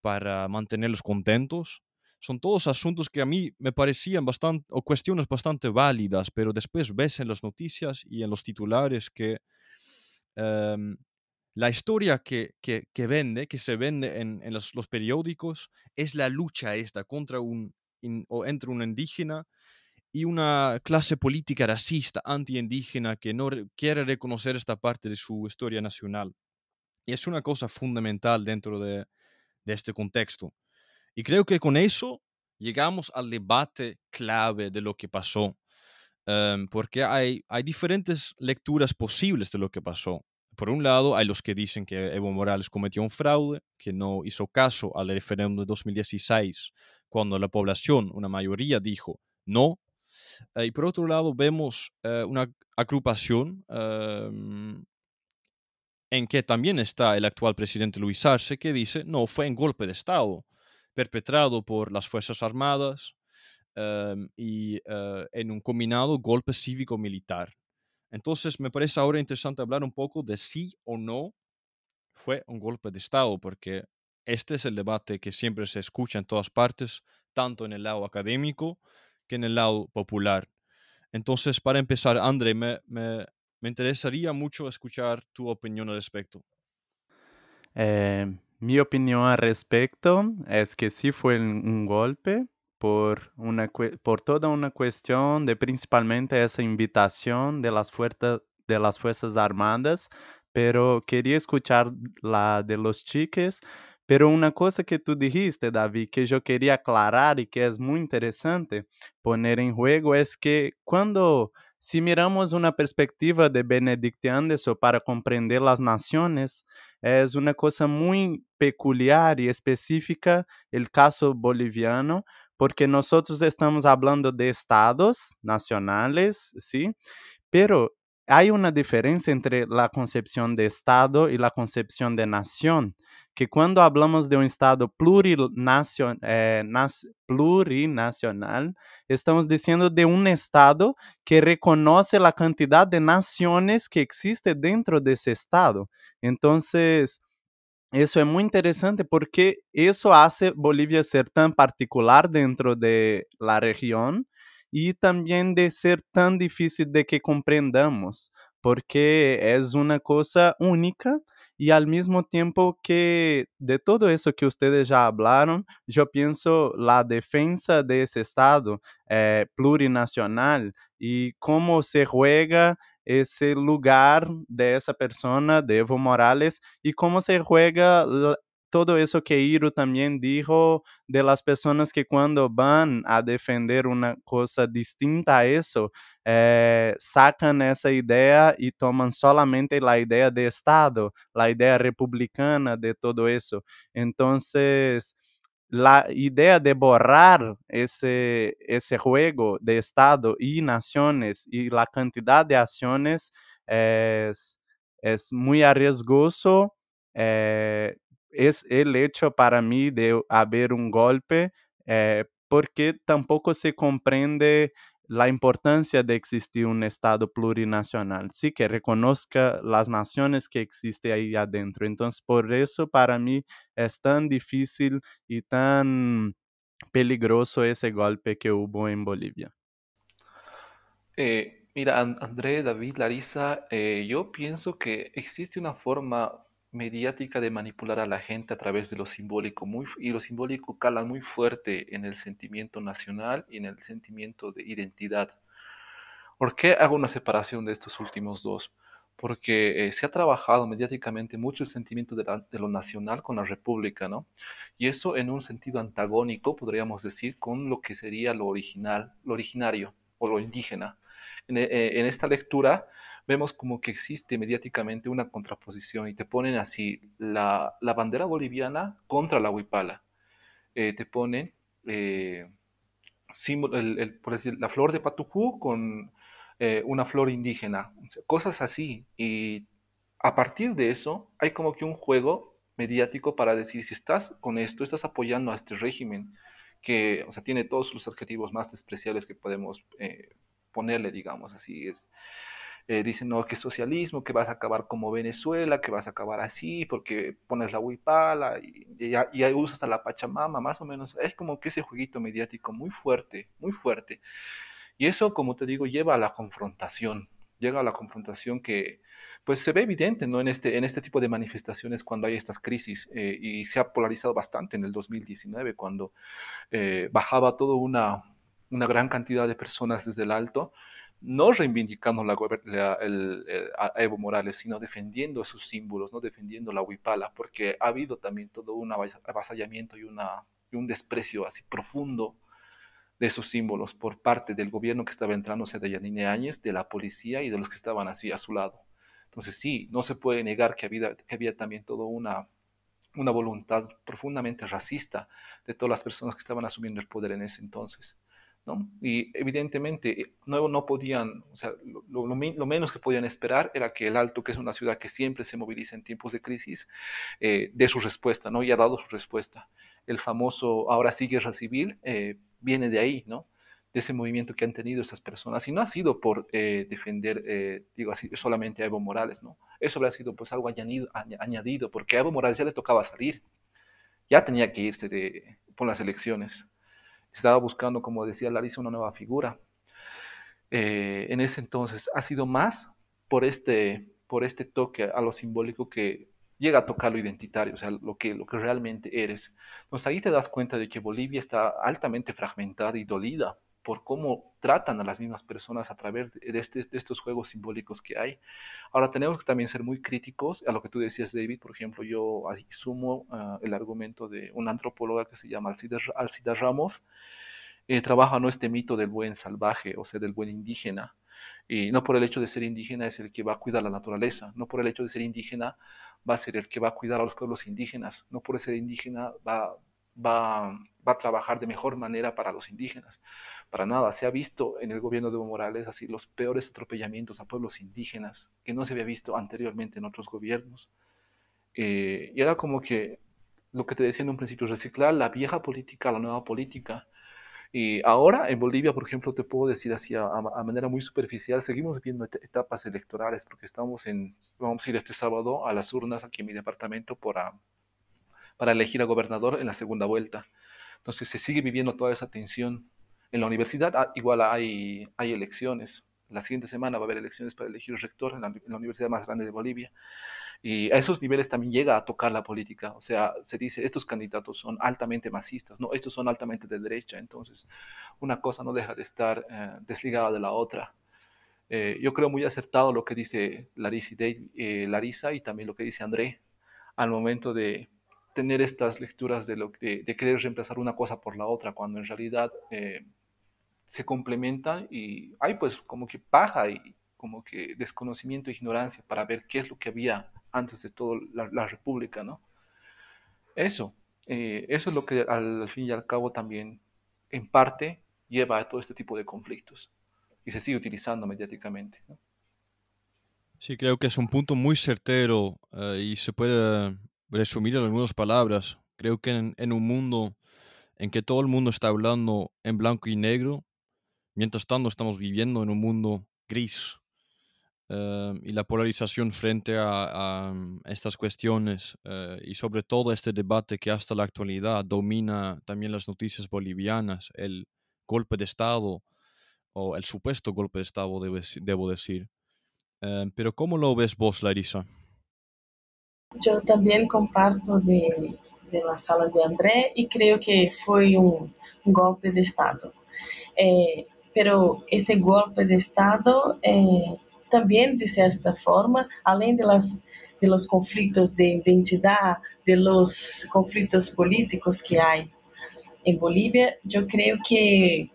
para mantenerlos contentos. Son todos asuntos que a mí me parecían bastante, o cuestiones bastante válidas, pero después ves en las noticias y en los titulares que um, la historia que, que, que, vende, que se vende en, en los, los, periódicos, es la lucha esta contra un, in, o entre un indígena y una clase política racista, anti-indígena, que no quiere reconocer esta parte de su historia nacional. Y es una cosa fundamental dentro de, de este contexto. Y creo que con eso llegamos al debate clave de lo que pasó, um, porque hay, hay diferentes lecturas posibles de lo que pasó. Por un lado, hay los que dicen que Evo Morales cometió un fraude, que no hizo caso al referéndum de 2016, cuando la población, una mayoría, dijo no. Uh, y por otro lado, vemos uh, una agrupación um, en que también está el actual presidente Luis Arce, que dice, no, fue un golpe de Estado perpetrado por las Fuerzas Armadas um, y uh, en un combinado golpe cívico-militar. Entonces, me parece ahora interesante hablar un poco de si o no fue un golpe de Estado, porque este es el debate que siempre se escucha en todas partes, tanto en el lado académico que en el lado popular. Entonces, para empezar, André, me, me, me interesaría mucho escuchar tu opinión al respecto. Eh, mi opinión al respecto es que sí fue un golpe por, una, por toda una cuestión de principalmente esa invitación de las, fuerzas, de las Fuerzas Armadas, pero quería escuchar la de los chiques. Pero una cosa que tú dijiste, David, que yo quería aclarar y que es muy interesante poner en juego es que cuando Si miramos uma perspectiva de Benedict Anderson para compreender as nações, é uma coisa muito peculiar e específica o caso boliviano, porque nós estamos falando de estados nacionais, sim, pero há uma diferença entre a concepção de estado e a concepção de nação que quando hablamos de um Estado plurinacional, eh, plurinacional, estamos dizendo de um Estado que reconhece a quantidade de nações que existe dentro desse Estado. Então, isso é muito interessante porque isso hace Bolívia ser tão particular dentro de la região e também de ser tão difícil de que compreendamos, porque é uma coisa única y al mismo tiempo que de todo eso que ustedes ya hablaron, yo pienso la defensa de ese Estado eh, plurinacional y cómo se juega ese lugar de esa persona, de Evo Morales, y cómo se juega todo eso que Iro también dijo de las personas que cuando van a defender una cosa distinta a eso, eh, sacan esa idea y toman solamente la idea de Estado, la idea republicana de todo eso. Entonces, la idea de borrar ese, ese juego de Estado y naciones y la cantidad de acciones es, es muy arriesgoso. Eh, es el hecho para mí de haber un golpe eh, porque tampoco se comprende la importancia de existir un Estado plurinacional, sí, que reconozca las naciones que existen ahí adentro. Entonces, por eso para mí es tan difícil y tan peligroso ese golpe que hubo en Bolivia. Eh, mira, André, David, Larisa, eh, yo pienso que existe una forma mediática de manipular a la gente a través de lo simbólico muy, y lo simbólico cala muy fuerte en el sentimiento nacional y en el sentimiento de identidad. ¿Por qué hago una separación de estos últimos dos? Porque eh, se ha trabajado mediáticamente mucho el sentimiento de, lo nacional con la república, ¿no? Y eso en un sentido antagónico, podríamos decir, con lo que sería lo original, lo originario o lo indígena. En, eh, en esta lectura, vemos como que existe mediáticamente una contraposición y te ponen así la, la bandera boliviana contra la huipala. Eh, te ponen eh, el, la flor de patucú con eh, una flor indígena, cosas así. Y a partir de eso hay como que un juego mediático para decir si estás con esto, estás apoyando a este régimen que, o sea, tiene todos los adjetivos más despreciables que podemos eh, ponerle, digamos, así es eh, dicen, no, que socialismo, que vas a acabar como Venezuela, que vas a acabar así, porque pones la huipala y, y, y usas a la Pachamama, más o menos. Es como que ese jueguito mediático muy fuerte, muy fuerte. Y eso, como te digo, lleva a la confrontación, llega a la confrontación que pues se ve evidente ¿no? en, este, en este tipo de manifestaciones cuando hay estas crisis eh, y se ha polarizado bastante en el 2019 cuando eh, bajaba toda una, una gran cantidad de personas desde el alto no reivindicando la, la, el, a Evo Morales, sino defendiendo sus símbolos, no defendiendo la huipala, porque ha habido también todo un avasallamiento y, una, y un desprecio así profundo de esos símbolos por parte del gobierno que estaba sea, de Yanine Áñez, de la policía y de los que estaban así a su lado. Entonces sí, no se puede negar que había, que había también toda una, una voluntad profundamente racista de todas las personas que estaban asumiendo el poder en ese entonces. ¿No? Y evidentemente eh, no, no podían, o sea, lo, menos que podían esperar era que el Alto, que es una ciudad que siempre se moviliza en tiempos de crisis, eh, dé su respuesta, ¿no? Y ha dado su respuesta. El famoso ahora sí guerra civil eh, viene de ahí, ¿no? De ese movimiento que han tenido esas personas. Y no ha sido por eh, defender, digo solamente a Evo Morales, ¿no? Eso habría sido pues algo añadido, añadido, porque a Evo Morales ya le tocaba salir. Ya tenía que irse de, por las elecciones estaba buscando, como decía Larissa, una nueva figura. Eh, en ese entonces ha sido más por este, por este toque a lo simbólico que llega a tocar lo identitario, o sea, lo que, lo que realmente eres. Entonces ahí te das cuenta de que Bolivia está altamente fragmentada y dolida por cómo tratan a las mismas personas a través de, este, de, estos juegos simbólicos que hay. Ahora tenemos que también ser muy críticos a lo que tú decías, David. Por ejemplo, yo así sumo uh, el argumento de una antropóloga que se llama Alcida, Ramos. Eh, trabaja no este mito del buen salvaje, o sea, del buen indígena. Y no por el hecho de ser indígena es el que va a cuidar la naturaleza, no por el hecho de ser indígena va a ser el que va a cuidar a los pueblos indígenas, no por ser indígena va a trabajar de mejor manera para los indígenas para nada. Se ha visto en el gobierno de Evo Morales así los peores atropellamientos a pueblos indígenas que no se había visto anteriormente en otros gobiernos. Eh, y era como que lo que te decía en un principio, reciclar la vieja política la nueva política. Y ahora en Bolivia, por ejemplo, te puedo decir así a, manera muy superficial, seguimos viendo et etapas electorales porque estamos en, vamos a ir este sábado a las urnas aquí en mi departamento para, para elegir a gobernador en la segunda vuelta. Entonces se sigue viviendo toda esa tensión en la universidad ah, igual hay, hay elecciones. La siguiente semana va a haber elecciones para elegir rector en la, universidad más grande de Bolivia. Y a esos niveles también llega a tocar la política. O sea, se dice, estos candidatos son altamente masistas, no, estos son altamente de derecha. Entonces, una cosa no deja de estar eh, desligada de la otra. Eh, yo creo muy acertado lo que dice Larissa eh, y también lo que dice André al momento de tener estas lecturas de, lo, de, de, querer reemplazar una cosa por la otra, cuando en realidad se complementan y hay pues como que paja y como que desconocimiento e ignorancia para ver qué es lo que había antes de todo la, la república, ¿no? Eso, eh, eso es lo que al, al, fin y al cabo también en parte lleva a todo este tipo de conflictos y se sigue utilizando mediáticamente. ¿no? Sí, creo que es un punto muy certero uh, y se puede resumir en algunas palabras. Creo que en, en, un mundo en que todo el mundo está hablando en blanco y negro, mientras tanto estamos viviendo en un mundo gris. Uh, y la polarización frente a, a estas cuestiones uh, y sobre todo este debate que hasta la actualidad domina también las noticias bolivianas, el golpe de Estado o el supuesto golpe de Estado, debo, decir. Uh, pero ¿cómo lo ves vos, Larisa? Yo también comparto de, de, la fala de André y creo que fue un golpe de Estado. Eh, pero este golpe de Estado eh, también, de cierta forma, além de, las, de los conflictos de identidad, de los conflictos políticos que hay en Bolivia, yo creo que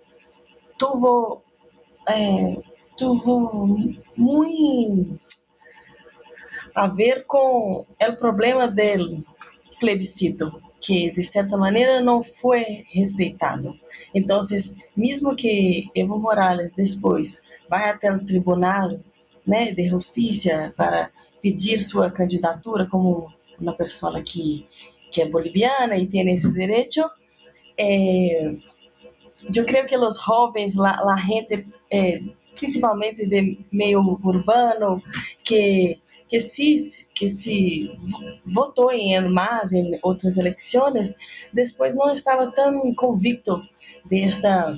tuvo eh, tuvo muy a ver con el problema del plebiscito, que de cierta manera no fue respetado. Entonces, mismo que Evo Morales después vaya até el tribunal né, de justiça para pedir sua candidatura como uma pessoa que, que é boliviana e tem esse direito, eh, eu creio que os jovens, a gente eh, principalmente de meio urbano, que que se que se votou em MAS em outras eleições, depois não estava tão convicto desta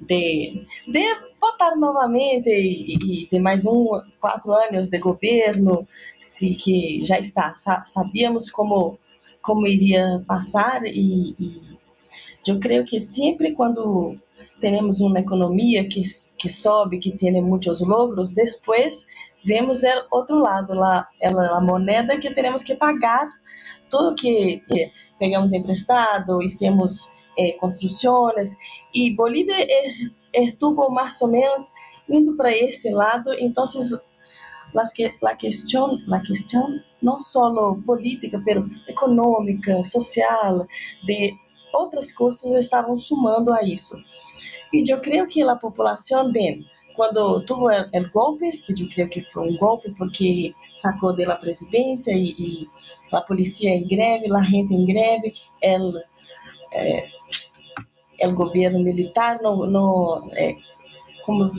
de, de votar novamente e, ter mais um quatro anos de governo, se que já está. Sabíamos como como iria passar e, e eu creio que sempre quando temos uma economia que, que sobe, que tem muitos logros, depois vemos o outro lado, lá, ela, a moneda que temos que pagar tudo que pegamos emprestado, hicimos eh, construções, e Bolívia estuvo mais ou menos indo para esse lado, então las que, la questão la questão não só política, pero econômica, social, de outras coisas estavam sumando a isso. E eu creio que a população, bem, quando tuvo el, golpe, que eu creio que foi um golpe porque sacou da presidência e, a polícia em greve, a gente em greve, el, eh, governo militar não, não eh, como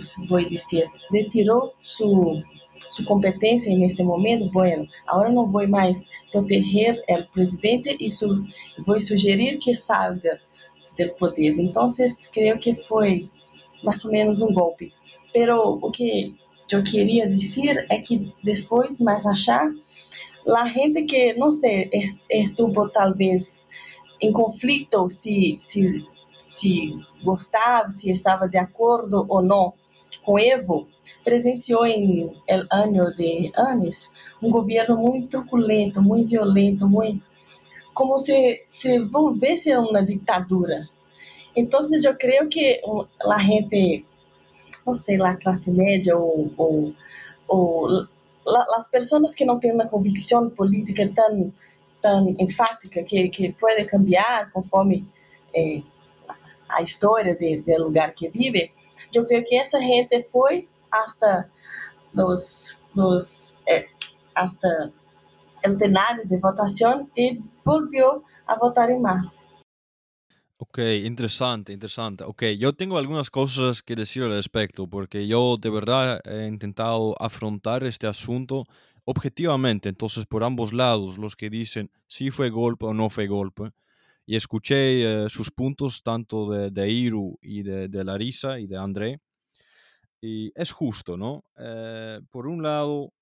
dizer, retirou sua sua competência neste momento, bueno, agora não vou mais proteger o presidente e su, vou sugerir que salga do poder. Então, creio que foi mais ou menos um golpe. Pero o que eu queria dizer é que depois, mais achar, a gente que, não sei, estuvo talvez em conflito se, se, se gostava, se estava de acordo ou não com Evo, presenciou em el ano de anos um governo muito truculento, muito violento, muito como se se volvesse uma ditadura. Então, eu creio que a gente, sei, a classe média ou, ou, ou as pessoas que não têm uma convicção política tão tão enfática que que pode cambiar conforme eh, a história do lugar que vive, eu creio que essa gente foi hasta los, los eh, hasta el de votación y volvió a votar en más. Ok, interesante, interesante. Ok, yo tengo algunas cosas que decir al respecto, porque yo de verdad he intentado afrontar este asunto objetivamente, entonces por ambos lados, los que dicen si fue golpe o no fue golpe, y escuché eh, sus puntos tanto de, de Iru y de, de Larisa y de André, y es justo, ¿no? Eh, por un lado,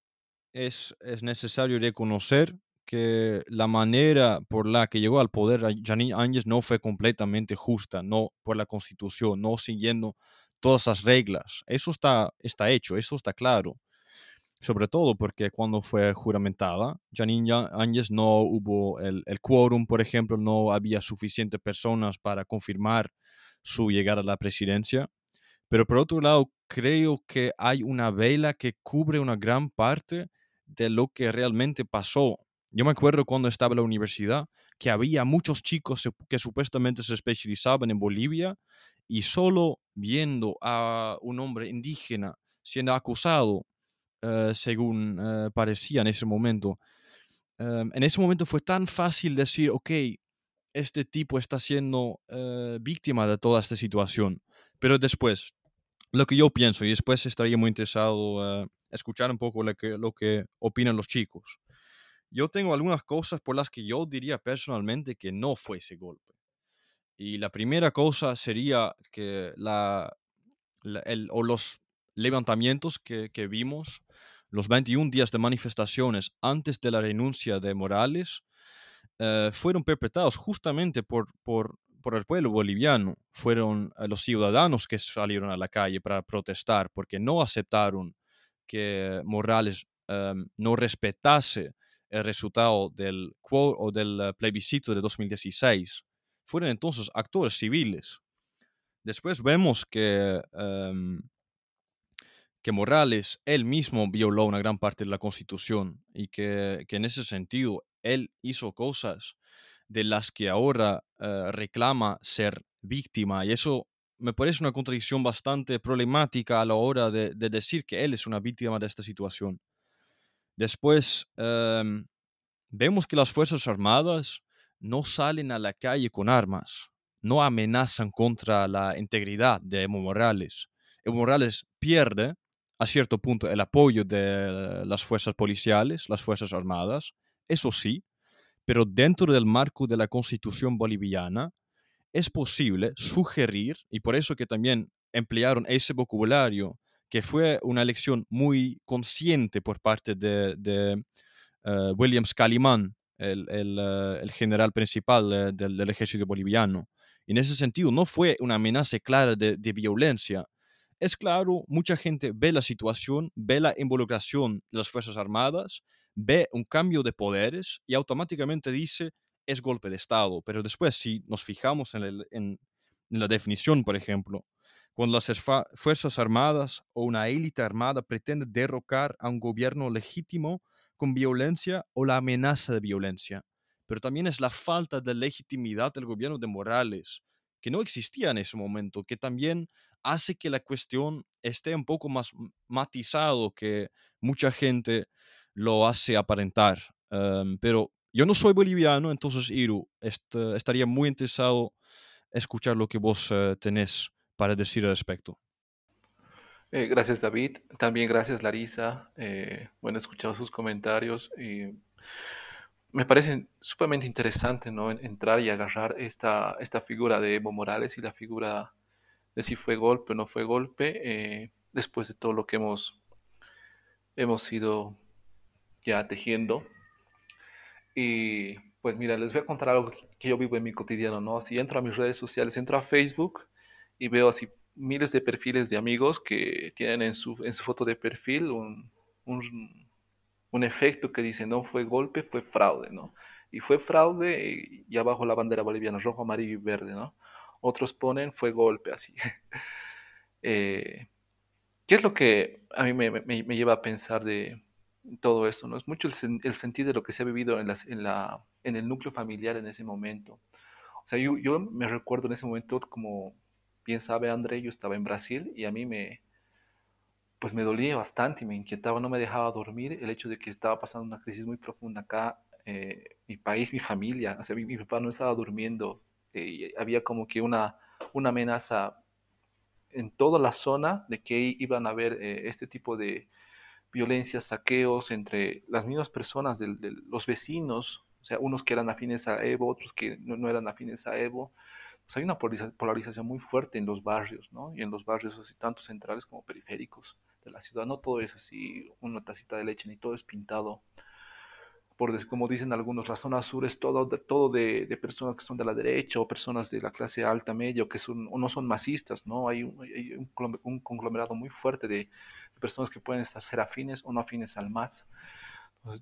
es, es, necesario reconocer que la manera por la que llegó al poder Janine Áñez no fue completamente justa, no por la constitución, no siguiendo todas las reglas. Eso está, está hecho, eso está claro. sobre todo porque cuando fue juramentada, Janine Áñez no hubo el, el quórum, por ejemplo, no había suficientes personas para confirmar su llegada a la presidencia. Pero por otro lado, creo que hay una vela que cubre una gran parte de lo que realmente pasó. Yo me acuerdo cuando estaba en la universidad que había muchos chicos que supuestamente se especializaban en Bolivia y solo viendo a un hombre indígena siendo acusado, eh, según eh, parecía en ese momento, em, en ese momento fue tan fácil decir, ok, este tipo está siendo eh, víctima de toda esta situación. Pero después, lo que yo pienso, y después estaría muy interesado escuchar un poco lo que, lo que opinan los chicos. Yo tengo algunas cosas por las que yo diría personalmente que no fue ese golpe. Y la primera cosa sería que la, el, o los levantamientos que, que, vimos, los 21 días de manifestaciones antes de la renuncia de Morales, eh, fueron perpetrados justamente por, por, por, el pueblo boliviano. Fueron eh, los ciudadanos que salieron a la calle para protestar porque no aceptaron que Morales em, no respetase el resultado del, o del eh, plebiscito de 2016. Fueron entonces actores civiles. Después vemos que, em, que Morales, él mismo violó una gran parte de la constitución y que, que en ese sentido él hizo cosas de las que ahora eh, reclama ser víctima y eso me parece una contradicción bastante problemática a la hora de, de decir que él es una víctima de esta situación. Después, em, vemos que las Fuerzas Armadas no salen a la calle con armas, no amenazan contra la integridad de Evo Morales. Evo Morales pierde a cierto punto el apoyo de las fuerzas policiales, las Fuerzas Armadas, eso sí, pero dentro del marco de la constitución boliviana es posible sugerir, y por eso que también emplearon ese vocabulario, que fue una elección muy consciente por parte de, de uh, William Scaliman, el, el, uh, el, general principal uh, del, ejército boliviano. En ese sentido, no fue una amenaza clara de, violencia. Es claro, mucha gente ve la situación, ve la involucración de las Fuerzas Armadas, ve un cambio de poderes y automáticamente dice es golpe de Estado. Pero después, si nos fijamos en la definición, por ejemplo, cuando las Fuerzas Armadas o una élite armada pretende derrocar a un gobierno legítimo con violencia o la amenaza de violencia, pero también es la falta de legitimidad del gobierno de Morales, que no existía en ese momento, que también hace que la cuestión esté un poco más matizado que mucha gente lo hace aparentar. Um, pero yo no soy boliviano, entonces, Iru, est estaría muy interesado escuchar lo que vos uh, tenés para decir al respecto. Eh, gracias David, también gracias Larisa. Eh, bueno, he escuchado sus comentarios y me parece sumamente interesante ¿no? entrar y agarrar esta, esta figura de Evo Morales y la figura de si fue golpe o no fue golpe, eh, después de todo lo que hemos, hemos ido ya tejiendo. Y pues mira, les voy a contar algo que yo vivo en mi cotidiano, ¿no? Si entro a mis redes sociales, entro a Facebook y veo así miles de perfiles de amigos que tienen en su, en su foto de perfil un, un, efecto que dice no fue golpe, fue fraude, ¿no? Y fue fraude y abajo la bandera boliviana, rojo, amarillo y verde, ¿no? Otros ponen fue golpe, así. [laughs] eh, ¿Qué es lo que a mí me, me, lleva a pensar de todo esto? ¿no? Es mucho el, el sentido de lo que se ha vivido en, las, en, la, en el núcleo familiar en ese momento. O sea, yo, yo me recuerdo en ese momento como bien sabe André, yo estaba en Brasil y a mí me, pues me dolía bastante y me inquietaba, no me dejaba dormir el hecho de que estaba pasando una crisis muy profunda acá, eh, mi país, mi familia, o sea, mi, mi papá no estaba durmiendo, eh, había como que una, una amenaza en toda la zona de que iban a haber eh, este tipo de violencias, saqueos entre las mismas personas, de, los vecinos, o sea, unos que eran afines a Evo, otros que no, no eran afines a Evo, pues hay una polarización muy fuerte en los barrios, ¿no? Y en los barrios así tanto centrales como periféricos de la ciudad. No todo es así una tacita de leche, ni todo es pintado por, como dicen algunos, la zona sur es todo, de, todo de, de, personas que son de la derecha o personas de la clase alta, medio, que son, o no son masistas, ¿no? Hay un, hay un conglomerado muy fuerte de, personas que pueden estar ser afines o no afines al MAS.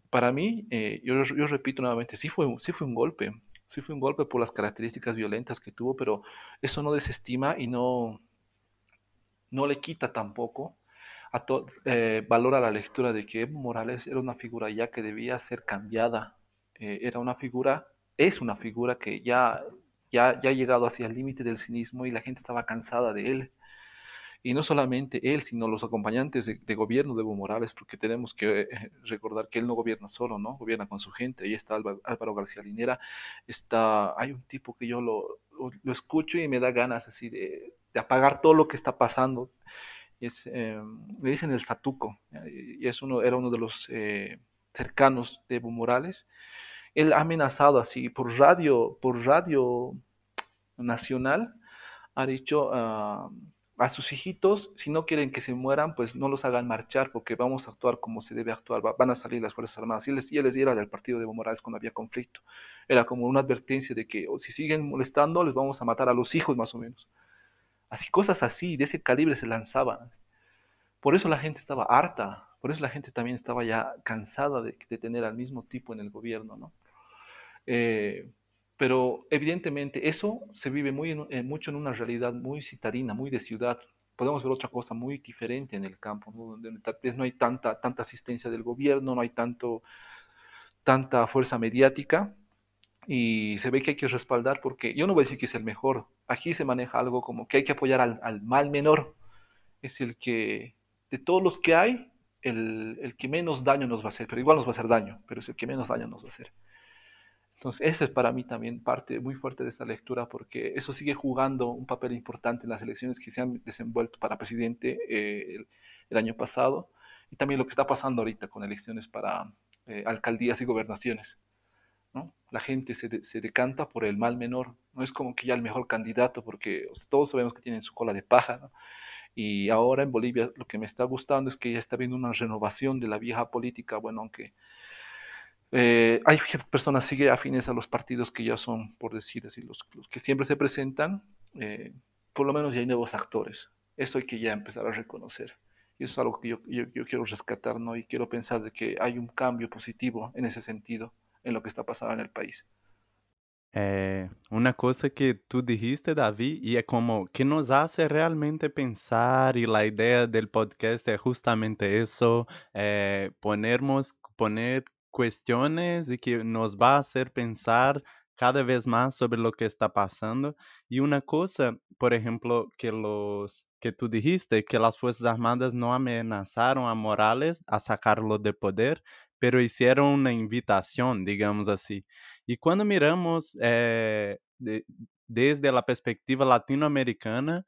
para mí, eh, yo, yo, repito nuevamente, sí fue, sí fue un golpe, sí fue un golpe por las características violentas que tuvo, pero eso no desestima y no, no le quita tampoco a eh, valora la lectura de que Evo Morales era una figura ya que debía ser cambiada. Eh, era una figura, es una figura que ya, ya, ya ha llegado hacia el límite del cinismo y la gente estaba cansada de él. Y no solamente él, sino los acompañantes de, gobierno de Evo Morales, porque tenemos que eh, recordar que él no gobierna solo, ¿no? Gobierna con su gente. Ahí está Álvaro, García Linera, está, hay un tipo que yo lo, lo, escucho y me da ganas así de, de apagar todo lo que está pasando es, eh, le dicen el Satuco, y es uno, era uno de los eh, cercanos de Evo Morales. Él ha amenazado así por radio, por radio nacional, ha dicho uh, a sus hijitos, si no quieren que se mueran, pues no los hagan marchar, porque vamos a actuar como se debe actuar, van a salir las Fuerzas Armadas. Y él, y él era del partido de Evo Morales cuando había conflicto. Era como una advertencia de que o si siguen molestando, les vamos a matar a los hijos más o menos. Así, cosas así, de ese calibre se lanzaban. Por eso la gente estaba harta, por eso la gente también estaba ya cansada de, tener al mismo tipo en el gobierno, ¿no? Eh, pero evidentemente eso se vive muy eh, mucho en una realidad muy citadina, muy de ciudad. Podemos ver otra cosa muy diferente en el campo, donde tal vez no hay tanta, tanta asistencia del gobierno, no hay tanto, tanta fuerza mediática, y se ve que hay que respaldar porque yo no voy a decir que es el mejor. Aquí se maneja algo como que hay que apoyar al, mal menor. Es el que, de todos los que hay, el, el, que menos daño nos va a hacer, pero igual nos va a hacer daño, pero es el que menos daño nos va a hacer. Entonces, esa es para mí también parte muy fuerte de esta lectura, porque eso sigue jugando un papel importante en las elecciones que se han desenvuelto para presidente eh, el, año pasado, y también lo que está pasando ahorita con elecciones para eh, alcaldías y gobernaciones. La gente se, decanta por el mal menor, no es como que ya el mejor candidato, porque todos sabemos que tienen su cola de paja, Y ahora en Bolivia lo que me está gustando es que ya está viendo una renovación de la vieja política, bueno, aunque eh, hay personas sigue afines a los partidos que ya son, por decir así, los, que siempre se presentan, eh, por lo menos ya hay nuevos actores. Eso hay que ya empezar a reconocer. Y eso es algo que yo, yo, yo quiero rescatar, ¿no? Y quiero pensar de que hay un cambio positivo en ese sentido en lo que está pasando en el país. É, uma coisa que tu dijiste, Davi, e é como que nos hace realmente pensar, e a ideia do podcast é justamente isso, é, ponermos, poner questões e que nos vai fazer pensar cada vez mais sobre o que está passando. E uma coisa, por exemplo, que los que tu dijiste, que as Forças Armadas não ameaçaram a Morales a sacarlo de poder, pero hicieron una invitación, digamos así. Y cuando miramos eh, de, desde la perspectiva latinoamericana,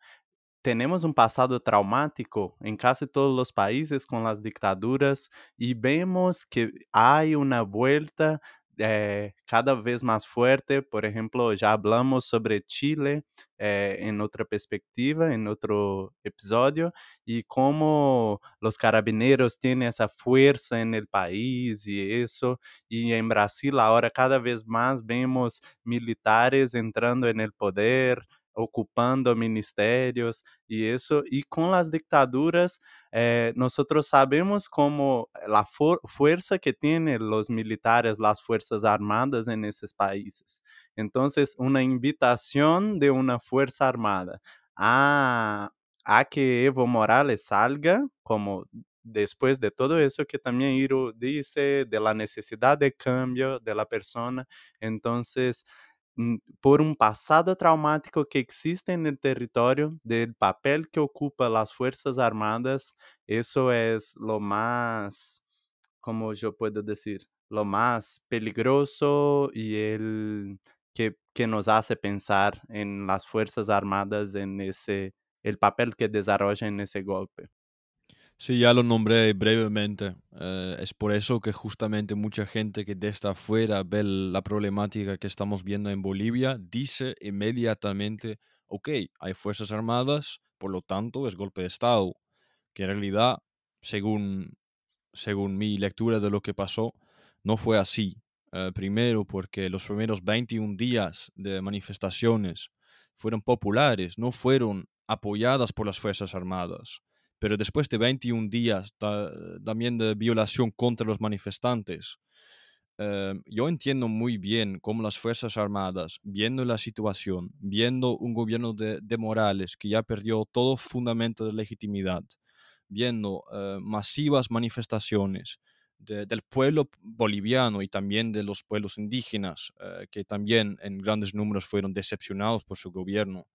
tenemos un pasado traumático en casi todos los países con las dictaduras y vemos que hay una vuelta eh, cada vez más fuerte. Por ejemplo, ya hablamos sobre Chile eh, en otra perspectiva, en otro episodio, y cómo los carabineros tienen esa fuerza en el país y eso. Y en Brasil ahora cada vez más vemos militares entrando en el poder, ocupando ministerios y eso. Y con las dictaduras eh, nosotros sabemos como la fuerza que tienen los militares, las fuerzas armadas en esos países. Entonces, una invitación de una fuerza armada a, a que Evo Morales salga como después de todo eso que también Iro dice, de la necesidad de cambio de la persona, entonces por um passado traumático que existe no território, do papel que ocupa as Forças Armadas, isso é o mais, como eu posso dizer, o mais peligroso e el que, que nos hace pensar em las Fuerzas Armadas, en ese, el papel que desarrollan en ese golpe. Sí, ya lo nombré brevemente. Eh, es por eso que justamente mucha gente que desde afuera ve la problemática que estamos viendo en Bolivia dice inmediatamente, ok, hay Fuerzas Armadas, por lo tanto es golpe de Estado, que en realidad, según, según mi lectura de lo que pasó, no fue así. Eh, primero porque los primeros 21 días de manifestaciones fueron populares, no fueron apoyadas por las Fuerzas Armadas. Pero después de 21 días también de violación contra los manifestantes, eh, yo entiendo muy bien cómo las Fuerzas Armadas, viendo la situación, viendo un gobierno de, Morales que ya perdió todo fundamento de legitimidad, viendo eh, masivas manifestaciones del pueblo boliviano y también de los pueblos indígenas, eh, que también en grandes números fueron decepcionados por su gobierno.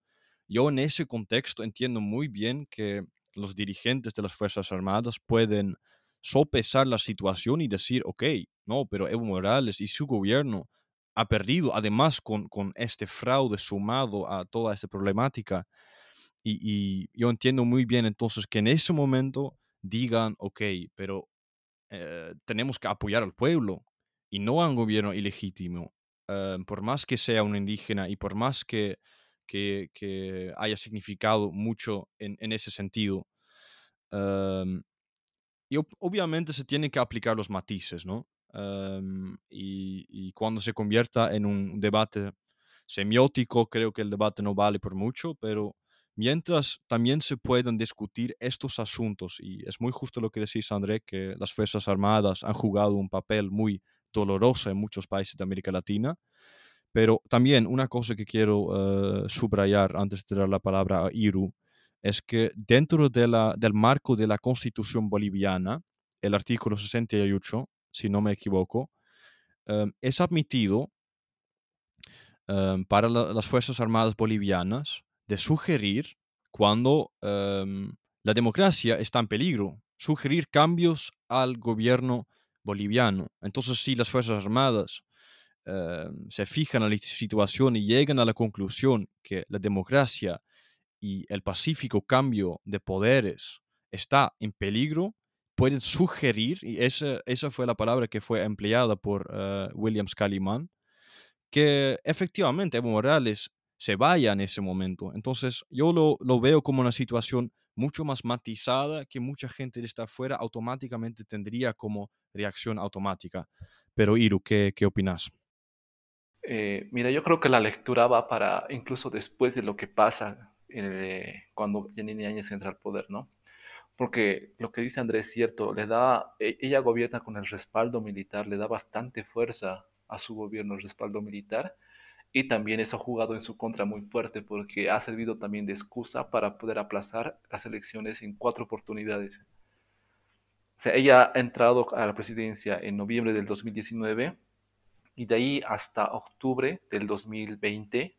Yo en ese contexto entiendo muy bien que los dirigentes de las Fuerzas Armadas pueden sopesar la situación y decir, ok, no, pero Evo Morales y su gobierno ha perdido, además con, con este fraude sumado a toda esta problemática. Y, yo entiendo muy bien entonces que en ese momento digan, ok, pero eh, tenemos que apoyar al pueblo y no a un gobierno ilegítimo, eh, por más que sea un indígena y por más que, que, que haya significado mucho en, en ese sentido. Em, y obviamente se tienen que aplicar los matices, ¿no? Em, y, cuando se convierta en un debate semiótico, creo que el debate no vale por mucho, pero mientras también se puedan discutir estos asuntos, y es muy justo lo que decís, André, que las Fuerzas Armadas han jugado un papel muy doloroso en muchos países de América Latina, pero también una cosa que quiero eh, subrayar antes de dar la palabra a Iru, es que dentro de la, del marco de la constitución boliviana, el artículo 68, si no me equivoco, em, es admitido em, para las Fuerzas Armadas bolivianas de sugerir cuando em, la democracia está en peligro, sugerir cambios al gobierno boliviano. Entonces, si las Fuerzas Armadas se fijan en la situación y llegan a la conclusión que la democracia y el pacífico cambio de poderes está en peligro, pueden sugerir, y esa, esa fue la palabra que fue empleada por uh, William Scaliman, que efectivamente Evo Morales se vaya en ese momento. Entonces yo lo, lo, veo como una situación mucho más matizada que mucha gente de esta afuera automáticamente tendría como reacción automática. Pero Iru, ¿qué, qué opinas? Eh, mira, yo creo que la lectura va para incluso después de lo que pasa eh, cuando Janine Áñez entra al poder, ¿no? Porque lo que dice Andrés es cierto, le da, e, ella gobierna con el respaldo militar, le da bastante fuerza a su gobierno el respaldo militar y también eso ha jugado en su contra muy fuerte porque ha servido también de excusa para poder aplazar las elecciones en cuatro oportunidades. O sea, ella ha entrado a la presidencia en noviembre del 2019 y de ahí hasta octubre del 2020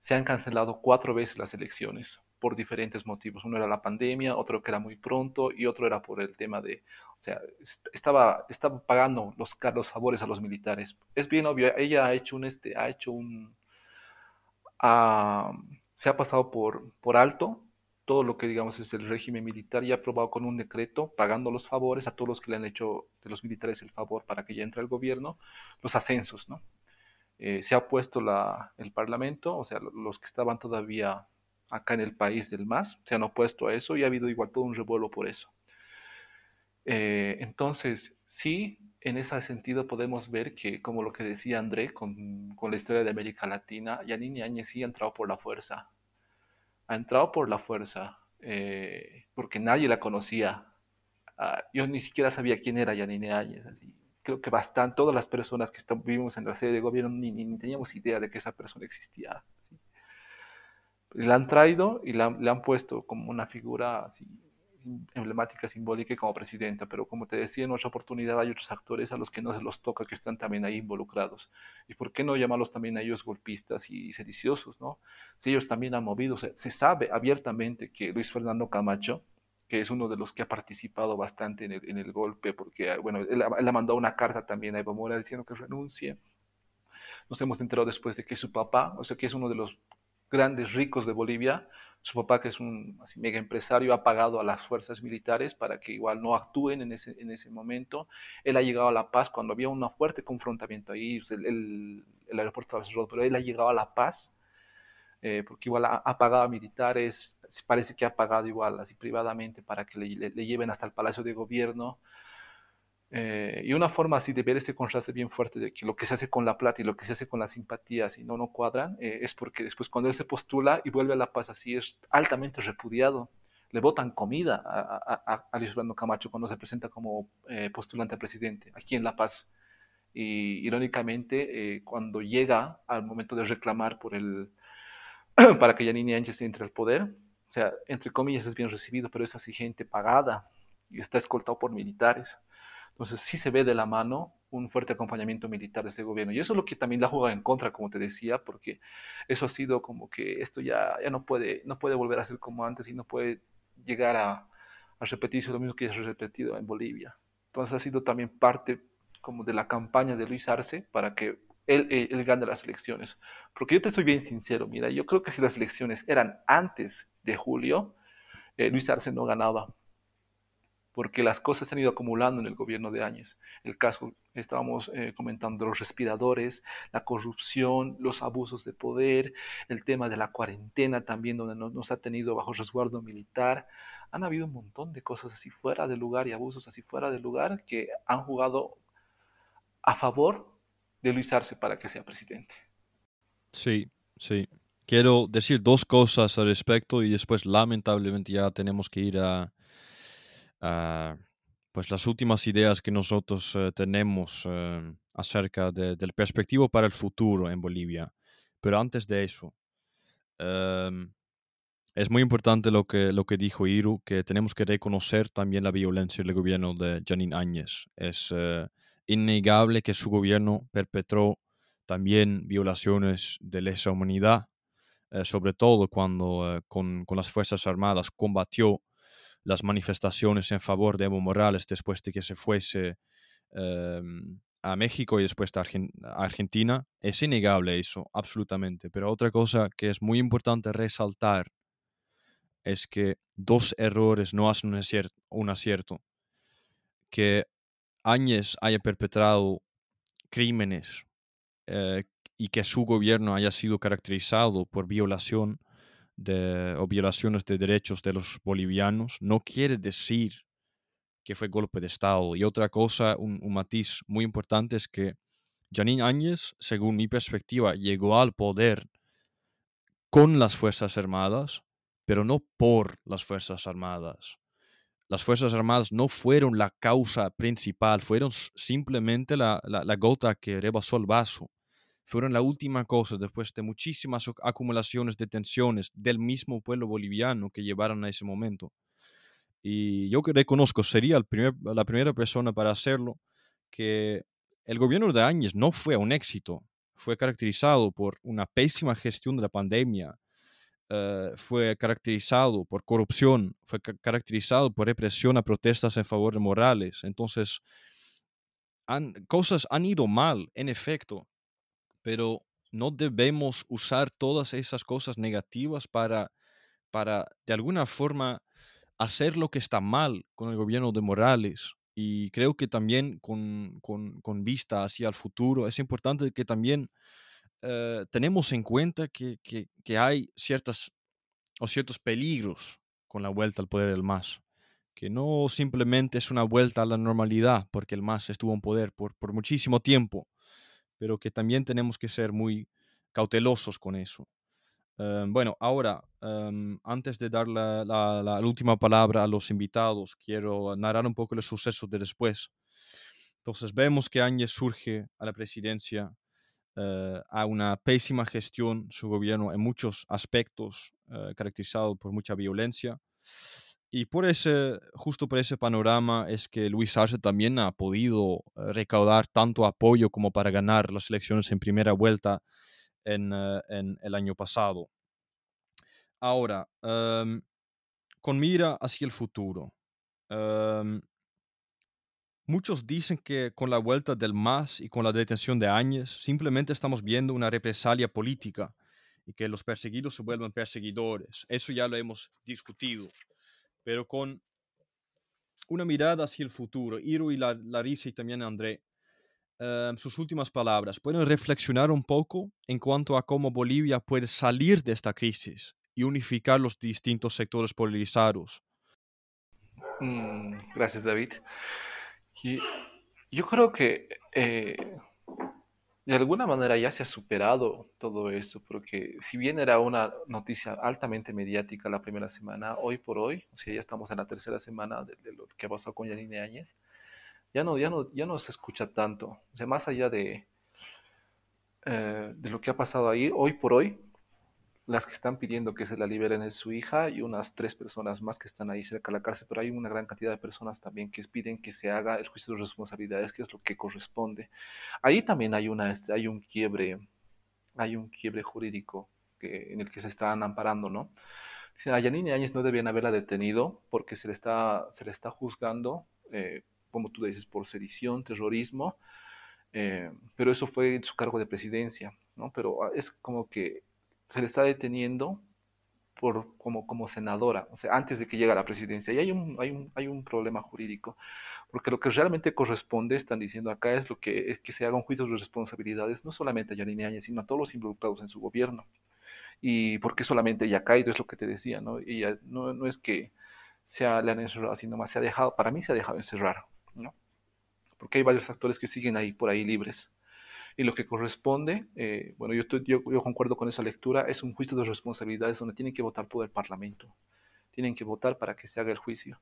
se han cancelado cuatro veces las elecciones por diferentes motivos. Uno era la pandemia, otro que era muy pronto y otro era por el tema de, o sea, estaba, estaba pagando los, los favores a los militares. Es bien obvio, ella ha hecho un, este, ha hecho un, se ha pasado por, por alto todo lo que digamos es el régimen militar y ha aprobado con un decreto pagando los favores a todos los que le han hecho de los militares el favor para que ya entre al gobierno, los ascensos, ¿no? Eh, se ha puesto la, el Parlamento, o sea, los que estaban todavía acá en el país del MAS, se han opuesto a eso y ha habido igual todo un revuelo por eso. Eh, entonces, sí, en ese sentido podemos ver que, como lo que decía André con, con la historia de América Latina, Yanine Áñez sí ha entrado por la fuerza. Ha entrado por la fuerza, eh, porque nadie la conocía. Ah, yo ni siquiera sabía quién era Yanine Áñez. Así creo que bastante, todas las personas que están, vivimos en la sede de gobierno ni, teníamos idea de que esa persona existía. La han traído y la, han puesto como una figura así, emblemática, simbólica como presidenta, pero como te decía, en otra oportunidad hay otros actores a los que no se los toca, que están también ahí involucrados. ¿Y por qué no llamarlos también a ellos golpistas y sediciosos? ¿no? Si ellos también han movido, se sabe abiertamente que Luis Fernando Camacho, que es uno de los que ha participado bastante en el, en el golpe, porque, bueno, él, ha mandado una carta también a Evo Morales diciendo que renuncie. Nos hemos enterado después de que su papá, o sea, que es uno de los grandes ricos de Bolivia, su papá, que es un mega empresario, ha pagado a las fuerzas militares para que igual no actúen en ese, en ese momento. Él ha llegado a La Paz cuando había un fuerte confrontamiento ahí, el, el, el aeropuerto cerrado, pero él ha llegado a La Paz eh, porque igual ha, pagado a militares, parece que ha pagado igual así privadamente para que le, lleven hasta el Palacio de Gobierno. Eh, y una forma así de ver ese contraste bien fuerte de que lo que se hace con la plata y lo que se hace con las simpatías y no no cuadran, eh, es porque después cuando él se postula y vuelve a La Paz así es altamente repudiado. Le votan comida a, a, Luis Fernando Camacho cuando se presenta como eh, postulante a presidente aquí en La Paz. Y irónicamente, cuando llega al momento de reclamar por el, [clears throat] para que Yanini Ángel entre al poder, o sea, entre comillas es bien recibido, pero es así gente pagada y está escoltado por militares. Entonces sí se ve de la mano un fuerte acompañamiento militar de ese gobierno. Y eso es lo que también la juega en contra, como te decía, porque eso ha sido como que esto ya, ya no, puede, no puede volver a ser como antes y no puede llegar a, a repetirse lo mismo que ya se ha repetido en Bolivia. Entonces ha sido también parte como de la campaña de Luis Arce para que él, él, gane las elecciones. Porque yo te soy bien sincero, mira, yo creo que si las elecciones eran antes de julio, eh, Luis Arce no ganaba porque las cosas se han ido acumulando en el gobierno de Áñez. El caso, estábamos eh, comentando, los respiradores, la corrupción, los abusos de poder, el tema de la cuarentena también, donde nos, ha tenido bajo resguardo militar. Han habido un montón de cosas así fuera de lugar y abusos así fuera de lugar que han jugado a favor de Luis Arce para que sea presidente. Sí, sí. Quiero decir dos cosas al respecto y después lamentablemente ya tenemos que ir a, Ah, pues las últimas ideas que nosotros eh, tenemos eh, acerca del perspectivo para el futuro en Bolivia. Pero antes de eso, em, es muy importante lo que, lo que dijo Iru, que tenemos que reconocer también la violencia del gobierno de Janine Áñez. Es eh, innegable que su gobierno perpetró también violaciones de lesa humanidad, sobre todo cuando con, con, las Fuerzas Armadas combatió las manifestaciones en favor de Evo Morales después de que se fuese em, a México y después a, Argentina, es innegable eso, absolutamente. Pero otra cosa que es muy importante resaltar es que dos errores no hacen un acierto. Que Áñez haya perpetrado crímenes eh, y que su gobierno haya sido caracterizado por violación de, o violaciones de derechos de los bolivianos no quiere decir que fue golpe de Estado. Y otra cosa, un, matiz muy importante es que Janine Áñez, según mi perspectiva, llegó al poder con las Fuerzas Armadas, pero no por las Fuerzas Armadas. Las Fuerzas Armadas no fueron la causa principal, fueron simplemente la, gota que rebasó el vaso fueron la última cosa después de muchísimas acumulaciones de tensiones del mismo pueblo boliviano que llevaron a ese momento. Y yo que reconozco, sería la primera persona para hacerlo, que el gobierno de Áñez no fue un éxito, fue caracterizado por una pésima gestión de la pandemia, eh, fue caracterizado por corrupción, fue caracterizado por represión a protestas en favor de Morales. Entonces, han, cosas han ido mal, en efecto, pero no debemos usar todas esas cosas negativas para, para de alguna forma hacer lo que está mal con el gobierno de Morales. Y creo que también con, con, vista hacia el futuro es importante que también eh, tenemos en cuenta que, que, hay ciertas o ciertos peligros con la vuelta al poder del MAS, que no simplemente es una vuelta a la normalidad, porque el MAS estuvo en poder por, por muchísimo tiempo, pero que también tenemos que ser muy cautelosos con eso. Em, bueno, ahora, em, antes de dar la, la, última palabra a los invitados, quiero narrar un poco los sucesos de después. Entonces, vemos que Áñez surge a la presidencia eh, a una pésima gestión, su gobierno en muchos aspectos, eh, caracterizado por mucha violencia. Y por ese, justo por ese panorama es que Luis Arce también ha podido eh, recaudar tanto apoyo como para ganar las elecciones en primera vuelta en, eh, el año pasado. Ahora, em, con mira hacia el futuro. Em, muchos dicen que con la vuelta del MAS y con la detención de Áñez, simplemente estamos viendo una represalia política y que los perseguidos se vuelven perseguidores. Eso ya lo hemos discutido pero con una mirada hacia el futuro. Iru y Larissa y también André, em, sus últimas palabras, ¿pueden reflexionar un poco en cuanto a cómo Bolivia puede salir de esta crisis y unificar los distintos sectores polarizados? Mm, gracias, David. Yo creo que eh, de alguna manera ya se ha superado todo eso, porque si bien era una noticia altamente mediática la primera semana, hoy por hoy, o sea, ya estamos en la tercera semana de, de lo que pasado con Yanine Áñez, ya no, ya no, ya no se escucha tanto. O sea, más allá de, eh, de lo que ha pasado ahí, hoy por hoy, las que están pidiendo que se la liberen es su hija y unas tres personas más que están ahí cerca de la cárcel, pero hay una gran cantidad de personas también que piden que se haga el juicio de responsabilidades, que es lo que corresponde. Ahí también hay, una, este, hay un quiebre, hay un quiebre jurídico en el que se están amparando, ¿no? Dicen, a Yanine Áñez no debían haberla detenido porque se le está, se le está juzgando, eh, como tú dices, por sedición, terrorismo, eh, pero eso fue su cargo de presidencia, ¿no? Pero ah, es como que se le está deteniendo por, como, como senadora, o sea, antes de que llegue a la presidencia. Y hay un, hay un, hay un problema jurídico, porque lo que realmente corresponde, están diciendo acá, es lo que, es que se haga un juicio de responsabilidades, no solamente a Yanine Áñez, sino a todos los involucrados en su gobierno. Y porque solamente ella ha caído, es lo que te decía, ¿no? Y no, no es que se le han encerrado, sino más se ha dejado, para mí se ha dejado encerrar, ¿no? Porque hay varios actores que siguen ahí, por ahí libres y lo que corresponde, eh, bueno, yo, yo, yo, concuerdo con esa lectura, es un juicio de responsabilidades donde tienen que votar todo el Parlamento. Tienen que votar para que se haga el juicio.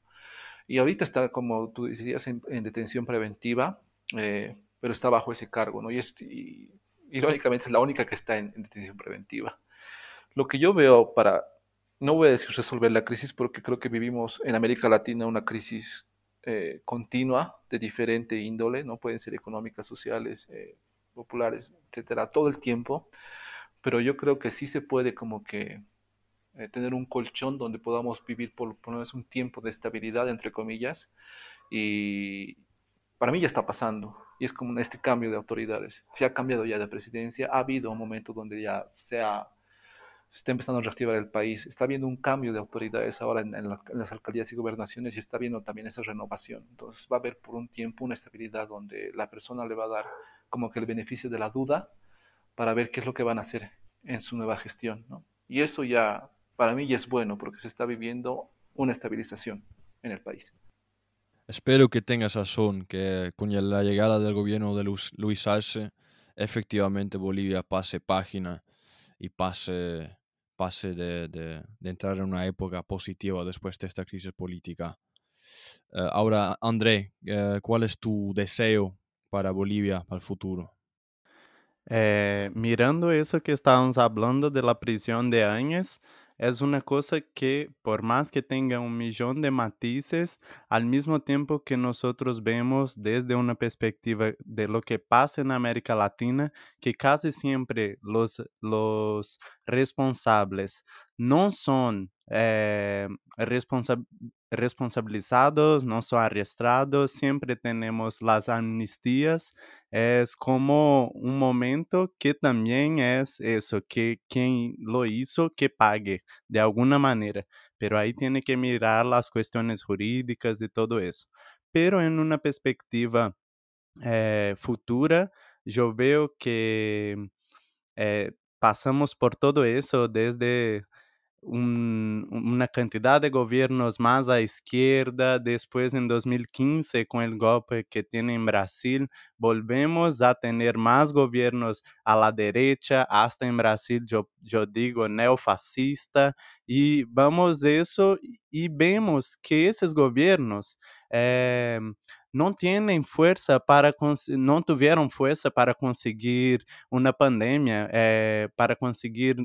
Y ahorita está, como tú decías, en, en detención preventiva, eh, pero está bajo ese cargo, ¿no? Y, es, y, irónicamente es la única que está en, en, detención preventiva. Lo que yo veo para, no voy a decir resolver la crisis porque creo que vivimos en América Latina una crisis eh, continua de diferente índole, ¿no? Pueden ser económicas, sociales, eh, populares, etcétera, todo el tiempo, pero yo creo que sí se puede como que eh, tener un colchón donde podamos vivir por lo menos un tiempo de estabilidad, entre comillas, y para mí ya está pasando, y es como este cambio de autoridades. Se ha cambiado ya de presidencia, ha habido un momento donde ya se, ha, se está empezando a reactivar el país, está habiendo un cambio de autoridades ahora en, en, la, en, las alcaldías y gobernaciones y está viendo también esa renovación. Entonces va a haber por un tiempo una estabilidad donde la persona le va a dar como que el beneficio de la duda para ver qué es lo que van a hacer en su nueva gestión. ¿no? Y eso ya, para mí ya es bueno porque se está viviendo una estabilización en el país. Espero que tengas razón, que con la llegada del gobierno de Luis, Arce, efectivamente Bolivia pase página y pase, pase de, de, de, entrar en una época positiva después de esta crisis política. Uh, ahora, André, uh, ¿cuál es tu deseo para Bolivia para el futuro? Eh, mirando eso que estábamos hablando de la prisión de Áñez, es una cosa que por más que tenga un millón de matices, al mismo tiempo que nosotros vemos desde una perspectiva de lo que pasa en América Latina, que casi siempre los, los responsables no son eh, responsa responsabilizados, no son arrestados, siempre tenemos las amnistías, es como un momento que también es eso, que quien lo hizo que pague de alguna manera, pero ahí tiene que mirar las cuestiones jurídicas y todo eso. Pero en una perspectiva eh, futura, yo veo que eh, pasamos por todo eso desde un, una cantidad de gobiernos más a izquierda, después en 2015 con el golpe que tiene en Brasil, volvemos a tener más gobiernos a la derecha, en Brasil yo, yo digo neofascista, y vamos eso y vemos que esos gobiernos eh, não têm força para não tiveram força para conseguir uma pandemia, eh, para conseguir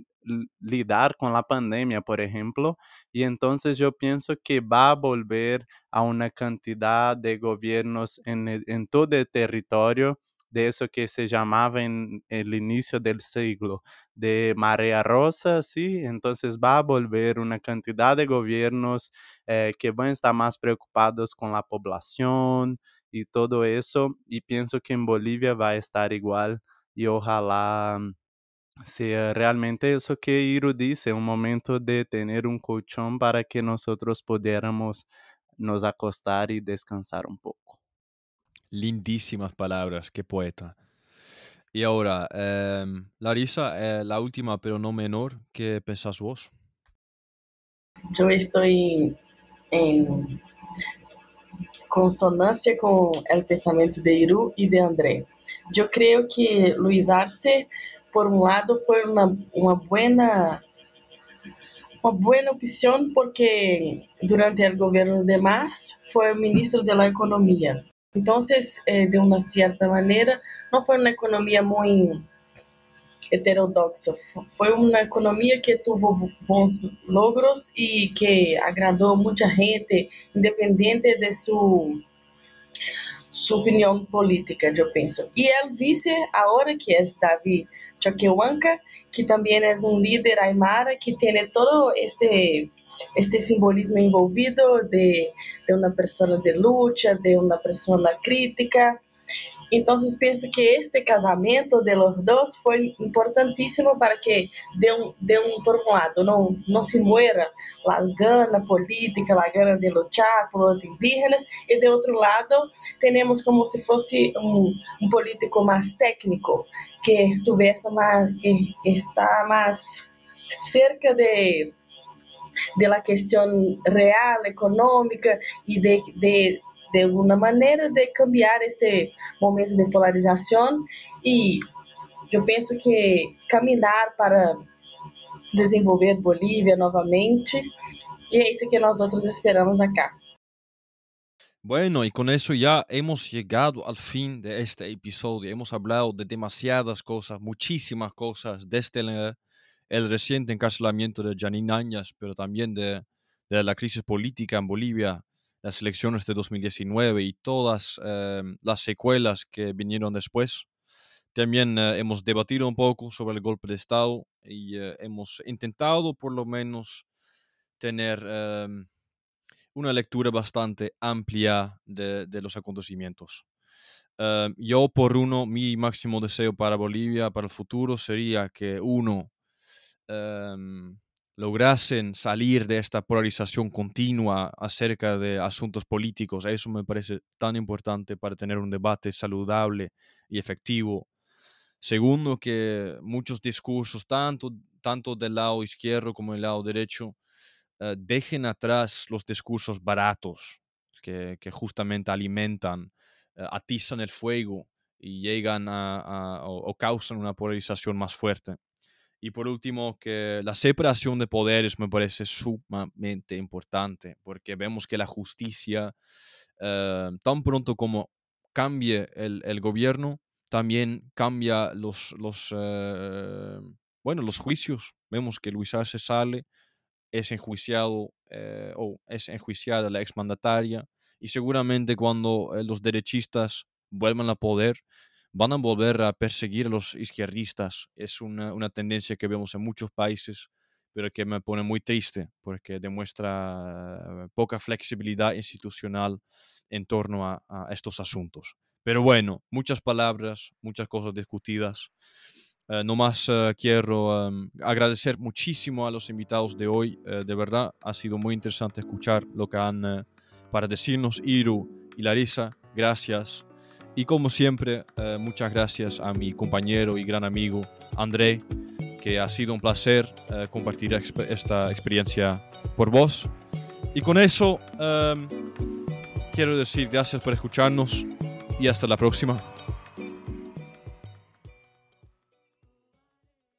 lidar com a pandemia, por exemplo, e então eu penso que vai volver a uma quantidade de governos em, todo o território de eso que se llamaba en el inicio del siglo de marea rosa, sí, entonces va a volver una cantidad de gobiernos eh, que van a estar más preocupados con la población y todo eso, y pienso que en Bolivia va a estar igual y ojalá sea realmente eso que Iro dice, un momento de tener un colchón para que nosotros pudiéramos nos acostar y descansar un poco. Lindísimas palabras, qué poeta. Y ahora, eh, Larisa, eh, la última pero no menor, ¿qué pensás vos? Yo estoy en, consonância com o pensamento de Iru e de André. Eu creio que Luiz Arce, por um lado, foi uma, uma boa uma boa opção porque durante o governo de Mas foi ministro da Economia. Então, de uma certa maneira, não foi uma economia muito heterodoxa. Foi uma economia que teve bons logros e que agradou muita gente, independente de sua sua opinião política, eu penso. E o vice, agora que é Davi Choquehuanca, que também é um líder aymara, que tem todo este este simbolismo envolvido de, de uma pessoa de luta, de uma pessoa crítica, então, penso que este casamento de los dos foi importantíssimo para que, de um, de um por um lado, não, não se muera a gana política, a gana de lutar por os indígenas, e de outro lado, temos como se fosse um, um político mais técnico, que tivesse mais, que está mais cerca de de la questão real, econômica e de, de de alguma maneira de cambiar este momento de polarização e eu penso que caminhar para desenvolver Bolívia novamente e é isso que nós outros esperamos acá. Bueno, y con eso ya hemos llegado al fin de este episodio. Hemos hablado de demasiadas cosas, muchísimas cosas, desde el, el reciente encarcelamiento de Janine Áñez, pero también de, de la crisis política en Bolivia, las elecciones de 2019 y todas em, las secuelas que vinieron después. También eh, hemos debatido un poco sobre el golpe de Estado y eh, hemos intentado por lo menos tener em, una lectura bastante amplia de, los acontecimientos. Em, yo por uno, mi máximo deseo para Bolivia, para el futuro, sería que uno lograsen salir de esta polarización continua acerca de asuntos políticos. Eso me parece tan importante para tener un debate saludable y efectivo. Segundo, que muchos discursos, tanto, tanto del lado izquierdo como del lado derecho, eh, dejen atrás los discursos baratos que, justamente alimentan, eh, atizan el fuego y llegan a, o causan una polarización más fuerte. Y por último, que la separación de poderes me parece sumamente importante, porque vemos que la justicia, eh, tan pronto como cambie el, el gobierno, también cambia los, los, eh, bueno, los juicios. Vemos que Luis Arce sale, es enjuiciado eh, o es enjuiciada la exmandataria, y seguramente cuando los derechistas vuelvan al poder, van a volver a perseguir a los izquierdistas. Es una, una, tendencia que vemos en muchos países, pero que me pone muy triste porque demuestra poca flexibilidad institucional en torno a, estos asuntos. Pero bueno, muchas palabras, muchas cosas discutidas. Eh, no más eh, quiero em, agradecer muchísimo a los invitados de hoy. Eh, de verdad, ha sido muy interesante escuchar lo que han para decirnos Iru y Larisa. Gracias. Y como siempre, eh, muchas gracias a mi compañero y gran amigo André, que ha sido un placer eh, compartir esta experiencia por vos. Y con eso, em, quiero decir gracias por escucharnos y hasta la próxima.